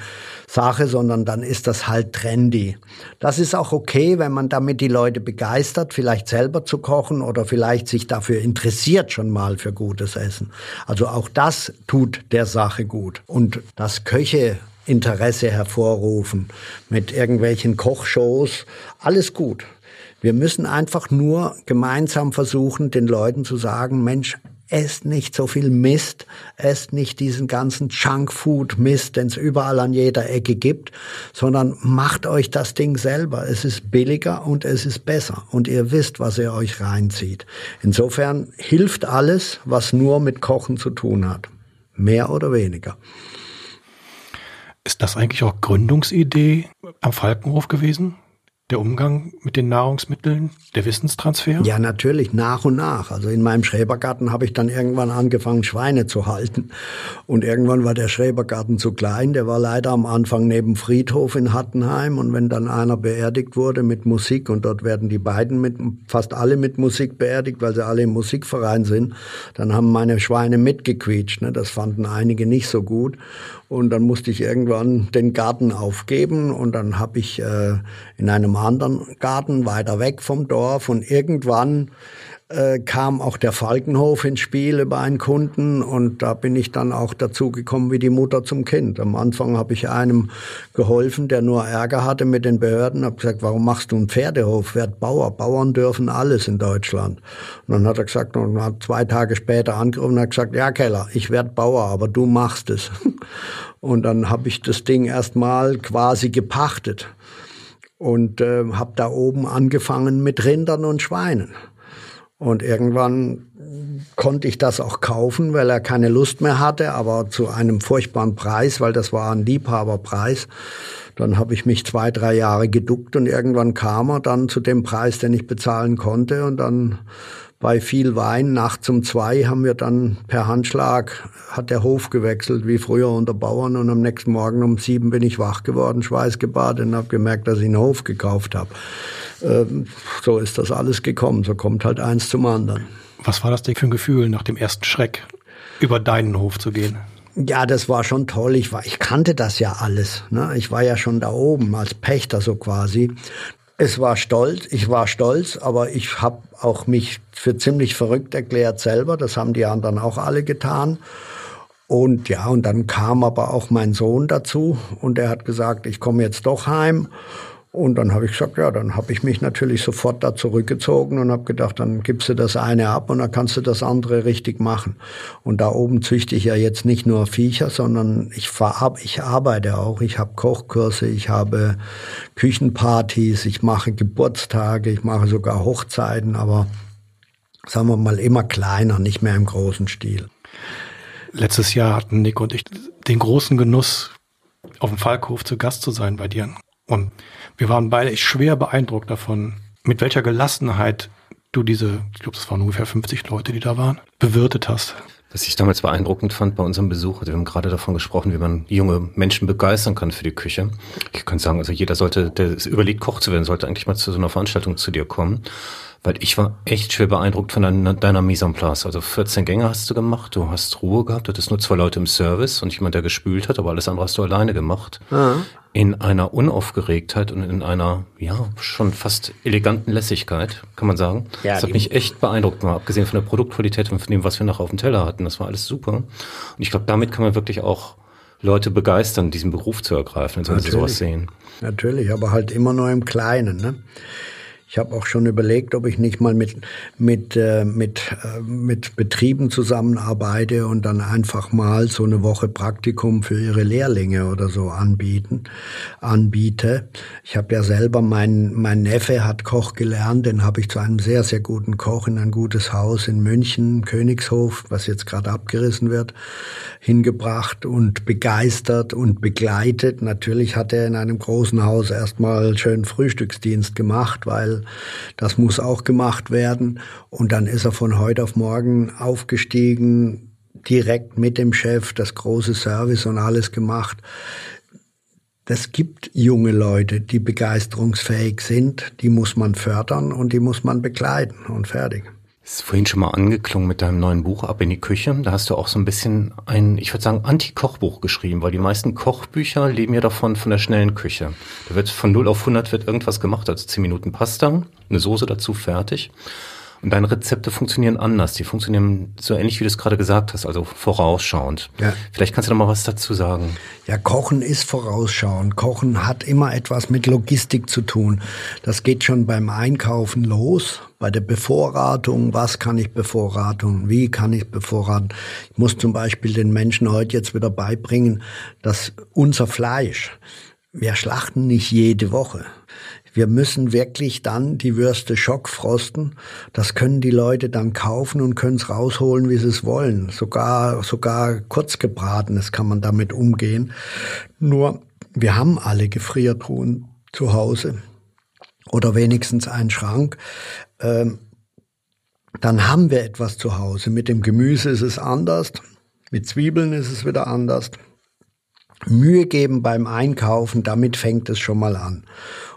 Speaker 3: Sache, sondern dann ist das halt trendy. Das ist auch okay, wenn man damit die Leute begeistert, vielleicht selber zu kochen oder vielleicht sich dafür interessiert schon mal für gutes Essen. Also auch das tut der Sache gut. Und das Köche Interesse hervorrufen mit irgendwelchen Kochshows, alles gut. Wir müssen einfach nur gemeinsam versuchen, den Leuten zu sagen, Mensch, esst nicht so viel Mist, esst nicht diesen ganzen Junkfood-Mist, den es überall an jeder Ecke gibt, sondern macht euch das Ding selber. Es ist billiger und es ist besser und ihr wisst, was ihr euch reinzieht. Insofern hilft alles, was nur mit Kochen zu tun hat. Mehr oder weniger.
Speaker 1: Ist das eigentlich auch Gründungsidee am Falkenhof gewesen? Der Umgang mit den Nahrungsmitteln, der Wissenstransfer?
Speaker 3: Ja, natürlich, nach und nach. Also in meinem Schrebergarten habe ich dann irgendwann angefangen, Schweine zu halten. Und irgendwann war der Schrebergarten zu klein. Der war leider am Anfang neben Friedhof in Hattenheim. Und wenn dann einer beerdigt wurde mit Musik, und dort werden die beiden mit, fast alle mit Musik beerdigt, weil sie alle im Musikverein sind, dann haben meine Schweine mitgequietscht. Ne? Das fanden einige nicht so gut. Und dann musste ich irgendwann den Garten aufgeben und dann habe ich äh, in einem anderen Garten weiter weg vom Dorf. Und irgendwann äh, kam auch der Falkenhof ins Spiel über einen Kunden und da bin ich dann auch dazu gekommen wie die Mutter zum Kind. Am Anfang habe ich einem geholfen, der nur Ärger hatte mit den Behörden, habe gesagt, warum machst du einen Pferdehof? Werd Bauer. Bauern dürfen alles in Deutschland. Und dann hat er gesagt, und hat zwei Tage später angerufen und hat gesagt, ja Keller, ich werd Bauer, aber du machst es. Und dann habe ich das Ding erstmal quasi gepachtet und äh, habe da oben angefangen mit Rindern und Schweinen. Und irgendwann konnte ich das auch kaufen, weil er keine Lust mehr hatte, aber zu einem furchtbaren Preis, weil das war ein Liebhaberpreis. Dann habe ich mich zwei, drei Jahre geduckt und irgendwann kam er dann zu dem Preis, den ich bezahlen konnte. Und dann bei viel Wein, nachts um zwei, haben wir dann per Handschlag, hat der Hof gewechselt, wie früher unter Bauern. Und am nächsten Morgen um sieben bin ich wach geworden, schweißgebadet und habe gemerkt, dass ich einen Hof gekauft habe. Ähm, so ist das alles gekommen. So kommt halt eins zum anderen.
Speaker 1: Was war das denn für ein Gefühl nach dem ersten Schreck, über deinen Hof zu gehen?
Speaker 3: Ja, das war schon toll. Ich, war, ich kannte das ja alles. Ne? Ich war ja schon da oben als Pächter so quasi. Es war stolz, ich war stolz, aber ich habe auch mich für ziemlich verrückt erklärt selber. Das haben die anderen auch alle getan. Und ja, und dann kam aber auch mein Sohn dazu und er hat gesagt, ich komme jetzt doch heim. Und dann habe ich gesagt, ja, dann habe ich mich natürlich sofort da zurückgezogen und habe gedacht, dann gibst du das eine ab und dann kannst du das andere richtig machen. Und da oben züchte ich ja jetzt nicht nur Viecher, sondern ich, ich arbeite auch. Ich habe Kochkurse, ich habe Küchenpartys, ich mache Geburtstage, ich mache sogar Hochzeiten, aber sagen wir mal immer kleiner, nicht mehr im großen Stil.
Speaker 1: Letztes Jahr hatten Nick und ich den großen Genuss, auf dem Falkhof zu Gast zu sein bei dir. Und wir waren beide schwer beeindruckt davon, mit welcher Gelassenheit du diese, ich glaube, es waren ungefähr 50 Leute, die da waren, bewirtet hast.
Speaker 2: Was ich damals beeindruckend fand bei unserem Besuch, also wir haben gerade davon gesprochen, wie man junge Menschen begeistern kann für die Küche. Ich kann sagen, also jeder sollte, der überlegt, Koch zu werden, sollte eigentlich mal zu so einer Veranstaltung zu dir kommen. Weil ich war echt schwer beeindruckt von deiner, deiner Mise en place. Also 14 Gänge hast du gemacht, du hast Ruhe gehabt, du hattest nur zwei Leute im Service und jemand, der gespült hat, aber alles andere hast du alleine gemacht. Mhm. In einer Unaufgeregtheit und in einer, ja, schon fast eleganten Lässigkeit, kann man sagen. Ja, das hat mich echt beeindruckt, mal abgesehen von der Produktqualität und von dem, was wir nachher auf dem Teller hatten. Das war alles super. Und ich glaube, damit kann man wirklich auch Leute begeistern, diesen Beruf zu ergreifen, wenn sie sowas sehen.
Speaker 3: Natürlich, aber halt immer nur im Kleinen. Ne? Ich habe auch schon überlegt, ob ich nicht mal mit, mit, äh, mit, äh, mit Betrieben zusammenarbeite und dann einfach mal so eine Woche Praktikum für ihre Lehrlinge oder so anbieten, anbiete. Ich habe ja selber, mein, mein Neffe hat Koch gelernt, den habe ich zu einem sehr, sehr guten Koch in ein gutes Haus in München, Königshof, was jetzt gerade abgerissen wird, hingebracht und begeistert und begleitet. Natürlich hat er in einem großen Haus erstmal schön Frühstücksdienst gemacht, weil das muss auch gemacht werden. Und dann ist er von heute auf morgen aufgestiegen, direkt mit dem Chef, das große Service und alles gemacht. Das gibt junge Leute, die begeisterungsfähig sind, die muss man fördern und die muss man begleiten und fertig.
Speaker 2: Ist vorhin schon mal angeklungen mit deinem neuen Buch Ab in die Küche. Da hast du auch so ein bisschen ein, ich würde sagen, Anti-Kochbuch geschrieben, weil die meisten Kochbücher leben ja davon, von der schnellen Küche. Da wird von 0 auf 100 wird irgendwas gemacht, also 10 Minuten Pasta, eine Soße dazu, fertig. Und deine Rezepte funktionieren anders. Die funktionieren so ähnlich, wie du es gerade gesagt hast, also vorausschauend. Ja. Vielleicht kannst du noch mal was dazu sagen.
Speaker 3: Ja, Kochen ist vorausschauend. Kochen hat immer etwas mit Logistik zu tun. Das geht schon beim Einkaufen los, bei der Bevorratung. Was kann ich bevorraten? Wie kann ich bevorraten? Ich muss zum Beispiel den Menschen heute jetzt wieder beibringen, dass unser Fleisch, wir schlachten nicht jede Woche. Wir müssen wirklich dann die Würste schockfrosten. Das können die Leute dann kaufen und können es rausholen, wie sie es wollen. Sogar, sogar kurz gebratenes kann man damit umgehen. Nur, wir haben alle Gefriertruhen zu Hause oder wenigstens einen Schrank. Ähm, dann haben wir etwas zu Hause. Mit dem Gemüse ist es anders. Mit Zwiebeln ist es wieder anders. Mühe geben beim Einkaufen, damit fängt es schon mal an.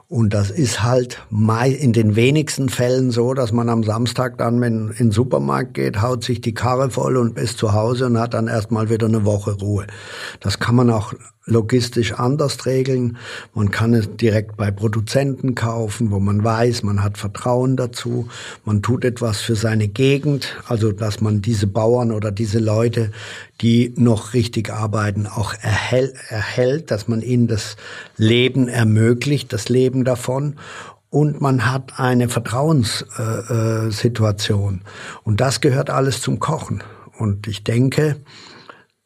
Speaker 3: Und das ist halt in den wenigsten Fällen so, dass man am Samstag dann, wenn in den Supermarkt geht, haut sich die Karre voll und ist zu Hause und hat dann erstmal wieder eine Woche Ruhe. Das kann man auch logistisch anders regeln. Man kann es direkt bei Produzenten kaufen, wo man weiß, man hat Vertrauen dazu. Man tut etwas für seine Gegend, also dass man diese Bauern oder diese Leute, die noch richtig arbeiten, auch erhält, erhält dass man ihnen das Leben ermöglicht, das Leben davon und man hat eine Vertrauenssituation. Äh, äh, und das gehört alles zum Kochen. Und ich denke,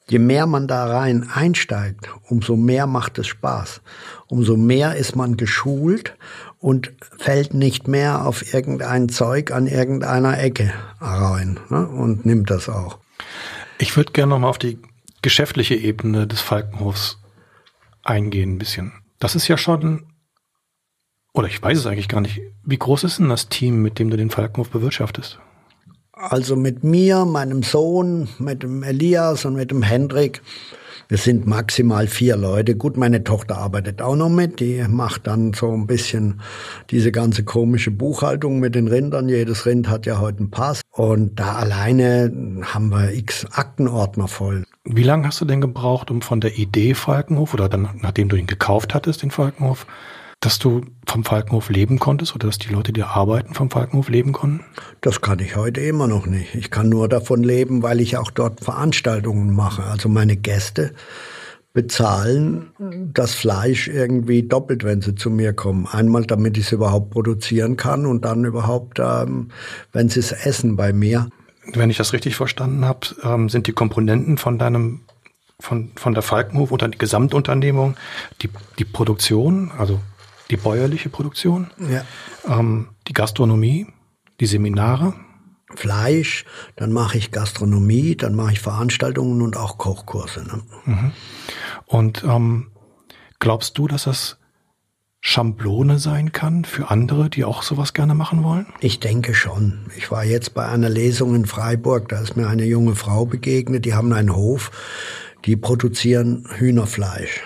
Speaker 3: Je mehr man da rein einsteigt, umso mehr macht es Spaß. Umso mehr ist man geschult und fällt nicht mehr auf irgendein Zeug an irgendeiner Ecke rein ne? und nimmt das auch.
Speaker 1: Ich würde gerne nochmal auf die geschäftliche Ebene des Falkenhofs eingehen ein bisschen. Das ist ja schon, oder ich weiß es eigentlich gar nicht, wie groß ist denn das Team, mit dem du den Falkenhof bewirtschaftest?
Speaker 3: Also mit mir, meinem Sohn, mit dem Elias und mit dem Hendrik. Wir sind maximal vier Leute. Gut, meine Tochter arbeitet auch noch mit. Die macht dann so ein bisschen diese ganze komische Buchhaltung mit den Rindern. Jedes Rind hat ja heute einen Pass. Und da alleine haben wir x Aktenordner voll.
Speaker 1: Wie lange hast du denn gebraucht, um von der Idee Falkenhof oder dann, nachdem du ihn gekauft hattest, den Falkenhof, dass du vom Falkenhof leben konntest oder dass die Leute, die arbeiten, vom Falkenhof leben konnten?
Speaker 3: Das kann ich heute immer noch nicht. Ich kann nur davon leben, weil ich auch dort Veranstaltungen mache. Also meine Gäste bezahlen das Fleisch irgendwie doppelt, wenn sie zu mir kommen. Einmal, damit ich es überhaupt produzieren kann und dann überhaupt, ähm, wenn sie es essen bei mir.
Speaker 1: Wenn ich das richtig verstanden habe, ähm, sind die Komponenten von deinem von, von der Falkenhof und die Gesamtunternehmung die, die Produktion, also die bäuerliche Produktion, ja. ähm, die Gastronomie, die Seminare.
Speaker 3: Fleisch, dann mache ich Gastronomie, dann mache ich Veranstaltungen und auch Kochkurse. Ne? Mhm.
Speaker 1: Und ähm, glaubst du, dass das Schablone sein kann für andere, die auch sowas gerne machen wollen?
Speaker 3: Ich denke schon. Ich war jetzt bei einer Lesung in Freiburg, da ist mir eine junge Frau begegnet, die haben einen Hof, die produzieren Hühnerfleisch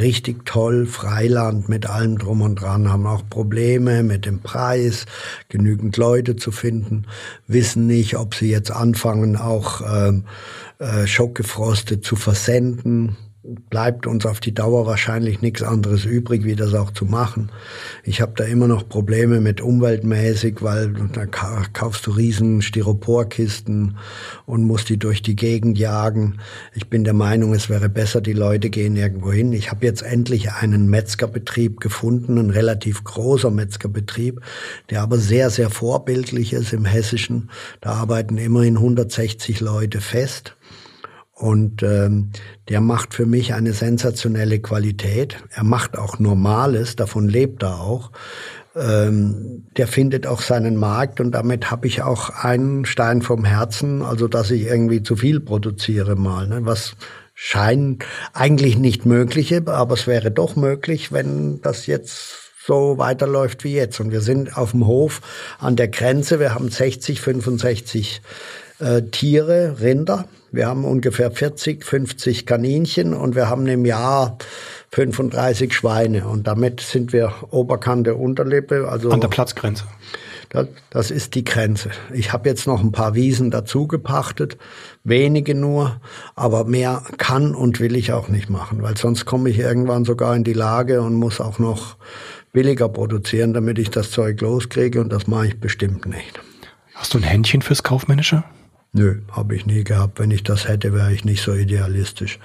Speaker 3: richtig toll, Freiland mit allem drum und dran, haben auch Probleme mit dem Preis, genügend Leute zu finden, wissen nicht, ob sie jetzt anfangen, auch ähm, äh, schockgefrostet zu versenden bleibt uns auf die Dauer wahrscheinlich nichts anderes übrig, wie das auch zu machen. Ich habe da immer noch Probleme mit umweltmäßig, weil da kaufst du riesen Styroporkisten und musst die durch die Gegend jagen. Ich bin der Meinung, es wäre besser, die Leute gehen irgendwo hin. Ich habe jetzt endlich einen Metzgerbetrieb gefunden, ein relativ großer Metzgerbetrieb, der aber sehr, sehr vorbildlich ist im Hessischen. Da arbeiten immerhin 160 Leute fest. Und ähm, der macht für mich eine sensationelle Qualität. Er macht auch Normales, davon lebt er auch. Ähm, der findet auch seinen Markt und damit habe ich auch einen Stein vom Herzen, also dass ich irgendwie zu viel produziere mal, ne? was scheint eigentlich nicht möglich, aber es wäre doch möglich, wenn das jetzt so weiterläuft wie jetzt. Und wir sind auf dem Hof an der Grenze, wir haben 60, 65 äh, Tiere, Rinder, wir haben ungefähr 40, 50 Kaninchen und wir haben im Jahr 35 Schweine. Und damit sind wir Oberkante, Unterlippe. Also
Speaker 1: An der Platzgrenze.
Speaker 3: Das, das ist die Grenze. Ich habe jetzt noch ein paar Wiesen dazu gepachtet, wenige nur, aber mehr kann und will ich auch nicht machen, weil sonst komme ich irgendwann sogar in die Lage und muss auch noch billiger produzieren, damit ich das Zeug loskriege und das mache ich bestimmt nicht.
Speaker 1: Hast du ein Händchen fürs Kaufmännische?
Speaker 3: Nö, habe ich nie gehabt. Wenn ich das hätte, wäre ich nicht so idealistisch.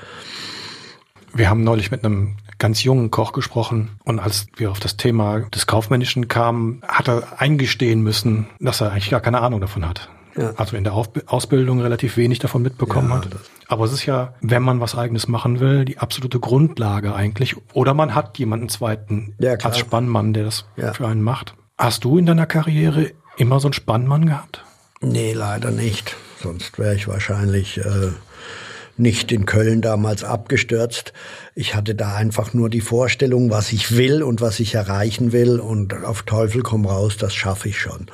Speaker 1: Wir haben neulich mit einem ganz jungen Koch gesprochen und als wir auf das Thema des Kaufmännischen kamen, hat er eingestehen müssen, dass er eigentlich gar keine Ahnung davon hat. Ja. Also in der Ausbildung relativ wenig davon mitbekommen ja, hat. Aber es ist ja, wenn man was eigenes machen will, die absolute Grundlage eigentlich. Oder man hat jemanden zweiten ja, als Spannmann, der das für einen macht. Hast du in deiner Karriere immer so einen Spannmann gehabt?
Speaker 3: Nee, leider nicht. Sonst wäre ich wahrscheinlich äh, nicht in Köln damals abgestürzt. Ich hatte da einfach nur die Vorstellung, was ich will und was ich erreichen will und auf Teufel komm raus, das schaffe ich schon.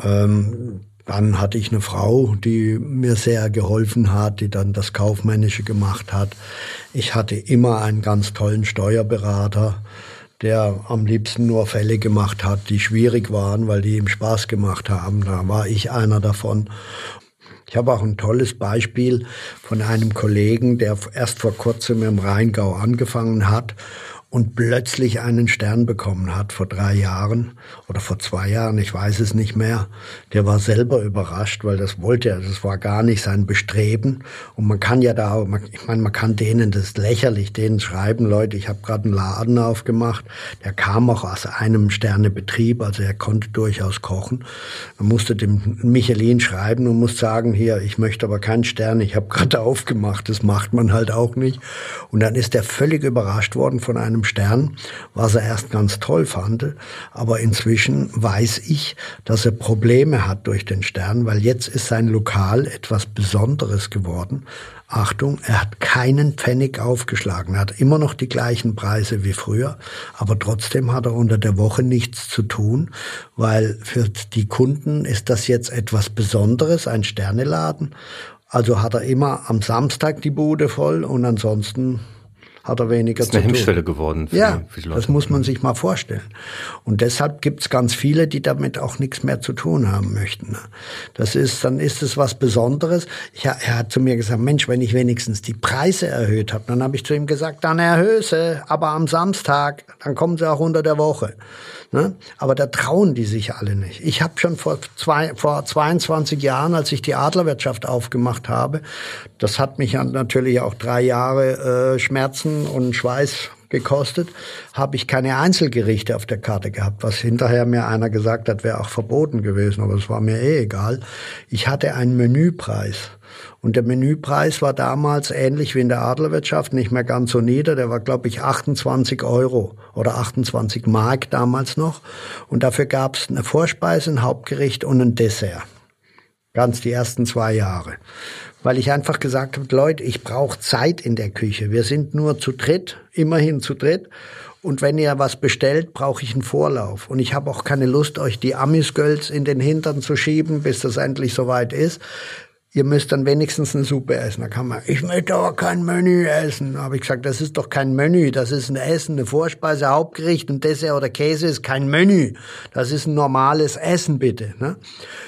Speaker 3: Ähm, dann hatte ich eine Frau, die mir sehr geholfen hat, die dann das Kaufmännische gemacht hat. Ich hatte immer einen ganz tollen Steuerberater, der am liebsten nur Fälle gemacht hat, die schwierig waren, weil die ihm Spaß gemacht haben. Da war ich einer davon. Ich habe auch ein tolles Beispiel von einem Kollegen, der erst vor kurzem im Rheingau angefangen hat und plötzlich einen Stern bekommen hat vor drei Jahren oder vor zwei Jahren, ich weiß es nicht mehr. Der war selber überrascht, weil das wollte er, das war gar nicht sein Bestreben. Und man kann ja da, ich meine, man kann denen das lächerlich, denen schreiben, Leute, ich habe gerade einen Laden aufgemacht, der kam auch aus einem Sternebetrieb, also er konnte durchaus kochen. Man musste dem Michelin schreiben und muss sagen, hier, ich möchte aber keinen Stern, ich habe gerade aufgemacht, das macht man halt auch nicht. Und dann ist er völlig überrascht worden von einem einem Stern, was er erst ganz toll fand. Aber inzwischen weiß ich, dass er Probleme hat durch den Stern, weil jetzt ist sein Lokal etwas Besonderes geworden. Achtung, er hat keinen Pfennig aufgeschlagen. Er hat immer noch die gleichen Preise wie früher, aber trotzdem hat er unter der Woche nichts zu tun, weil für die Kunden ist das jetzt etwas Besonderes, ein Sterneladen. Also hat er immer am Samstag die Bude voll und ansonsten hat er weniger
Speaker 2: zu tun. Das ist eine Hemmschwelle geworden.
Speaker 3: Für ja, das muss man sich mal vorstellen. Und deshalb gibt es ganz viele, die damit auch nichts mehr zu tun haben möchten. Das ist, dann ist es was Besonderes. Ich, er hat zu mir gesagt, Mensch, wenn ich wenigstens die Preise erhöht habe, dann habe ich zu ihm gesagt, dann erhöhe sie, aber am Samstag, dann kommen sie auch unter der Woche. Ne? Aber da trauen die sich alle nicht. Ich habe schon vor, zwei, vor 22 Jahren, als ich die Adlerwirtschaft aufgemacht habe, das hat mich natürlich auch drei Jahre äh, Schmerzen und Schweiß gekostet, habe ich keine Einzelgerichte auf der Karte gehabt, was hinterher mir einer gesagt hat, wäre auch verboten gewesen, aber es war mir eh egal. Ich hatte einen Menüpreis. Und der Menüpreis war damals ähnlich wie in der Adlerwirtschaft, nicht mehr ganz so nieder. Der war, glaube ich, 28 Euro oder 28 Mark damals noch. Und dafür gab es eine Vorspeise, ein Hauptgericht und ein Dessert. Ganz die ersten zwei Jahre. Weil ich einfach gesagt habe, Leute, ich brauche Zeit in der Küche. Wir sind nur zu dritt, immerhin zu dritt. Und wenn ihr was bestellt, brauche ich einen Vorlauf. Und ich habe auch keine Lust, euch die Amisgölz in den Hintern zu schieben, bis das endlich soweit ist ihr müsst dann wenigstens eine Suppe essen. Da kann man, ich möchte aber kein Menü essen. Da habe ich gesagt, das ist doch kein Menü, das ist ein Essen, eine Vorspeise, Hauptgericht und Dessert oder Käse ist kein Menü. Das ist ein normales Essen, bitte. Ne?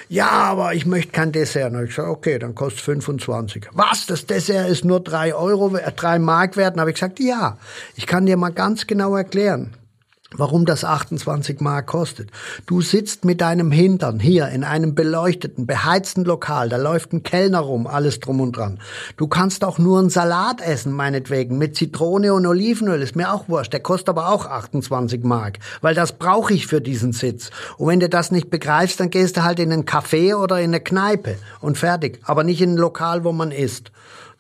Speaker 3: Ja, aber ich möchte kein Dessert. Dann habe ich gesagt, okay, dann kostet 25. Was, das Dessert ist nur drei Euro, drei Mark wert? Dann habe ich gesagt, ja, ich kann dir mal ganz genau erklären warum das 28 Mark kostet. Du sitzt mit deinem Hintern hier in einem beleuchteten, beheizten Lokal, da läuft ein Kellner rum, alles drum und dran. Du kannst auch nur einen Salat essen, meinetwegen, mit Zitrone und Olivenöl, ist mir auch wurscht, der kostet aber auch 28 Mark, weil das brauche ich für diesen Sitz. Und wenn du das nicht begreifst, dann gehst du halt in einen Café oder in eine Kneipe und fertig, aber nicht in ein Lokal, wo man isst.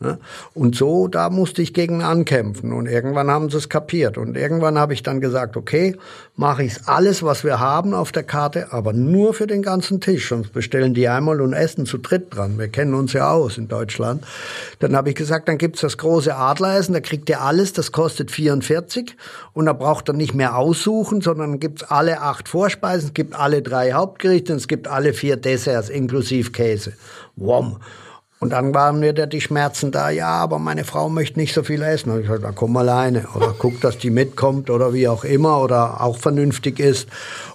Speaker 3: Ne? Und so, da musste ich gegen ankämpfen. Und irgendwann haben sie es kapiert. Und irgendwann habe ich dann gesagt, okay, mache ich alles, was wir haben auf der Karte, aber nur für den ganzen Tisch. Sonst bestellen die einmal und essen zu dritt dran. Wir kennen uns ja aus in Deutschland. Dann habe ich gesagt, dann gibt's das große Adleressen, da kriegt ihr alles, das kostet 44. Und da braucht ihr nicht mehr aussuchen, sondern gibt's alle acht Vorspeisen, es gibt alle drei Hauptgerichte und es gibt alle vier Desserts inklusive Käse. Wom. Und dann waren mir die Schmerzen da, ja, aber meine Frau möchte nicht so viel essen. Und ich gesagt, dann komm alleine oder guck, dass die mitkommt oder wie auch immer oder auch vernünftig ist.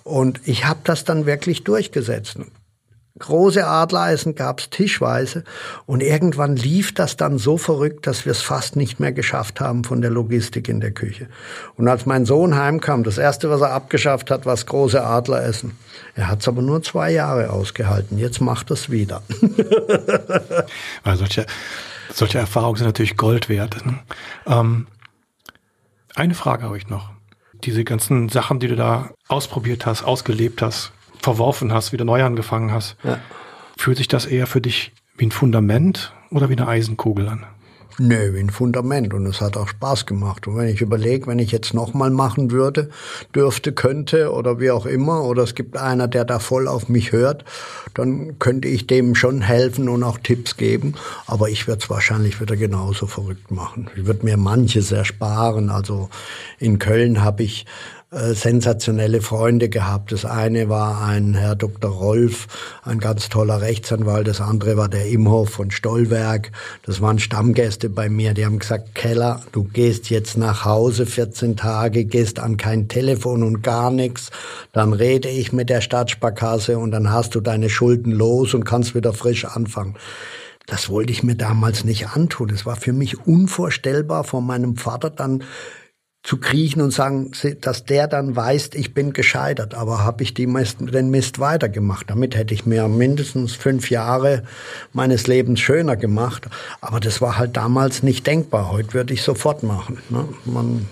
Speaker 3: Und ich habe das dann wirklich durchgesetzt große Adlereisen gab's tischweise und irgendwann lief das dann so verrückt, dass wir es fast nicht mehr geschafft haben von der Logistik in der Küche. Und als mein Sohn heimkam, das erste, was er abgeschafft hat, war große Adleressen. Er hat es aber nur zwei Jahre ausgehalten. Jetzt macht es wieder.
Speaker 1: Weil solche, solche Erfahrungen sind natürlich Gold wert. Ne? Ähm, eine Frage habe ich noch. Diese ganzen Sachen, die du da ausprobiert hast, ausgelebt hast, verworfen hast, wieder neu angefangen hast. Ja. Fühlt sich das eher für dich wie ein Fundament oder wie eine Eisenkugel an?
Speaker 3: Nö, wie ein Fundament und es hat auch Spaß gemacht. Und wenn ich überlege, wenn ich jetzt nochmal machen würde, dürfte, könnte oder wie auch immer, oder es gibt einer, der da voll auf mich hört, dann könnte ich dem schon helfen und auch Tipps geben. Aber ich würde es wahrscheinlich wieder genauso verrückt machen. Ich würde mir manches ersparen. Also in Köln habe ich äh, sensationelle Freunde gehabt. Das eine war ein Herr Dr. Rolf, ein ganz toller Rechtsanwalt. Das andere war der Imhof von Stollwerk. Das waren Stammgäste bei mir. Die haben gesagt, Keller, du gehst jetzt nach Hause 14 Tage, gehst an kein Telefon und gar nichts. Dann rede ich mit der Stadtsparkasse und dann hast du deine Schulden los und kannst wieder frisch anfangen. Das wollte ich mir damals nicht antun. Es war für mich unvorstellbar, von meinem Vater dann zu kriechen und sagen, dass der dann weiß, ich bin gescheitert. Aber habe ich die Mist, den Mist weitergemacht. Damit hätte ich mir mindestens fünf Jahre meines Lebens schöner gemacht. Aber das war halt damals nicht denkbar. Heute würde ich sofort machen. Ne? Man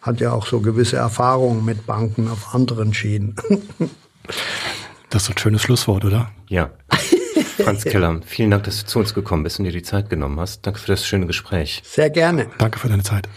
Speaker 3: hat ja auch so gewisse Erfahrungen mit Banken auf anderen Schienen.
Speaker 1: Das ist ein schönes Schlusswort, oder?
Speaker 2: Ja. Franz Keller, vielen Dank, dass du zu uns gekommen bist und dir die Zeit genommen hast. Danke für das schöne Gespräch.
Speaker 3: Sehr gerne.
Speaker 1: Danke für deine Zeit.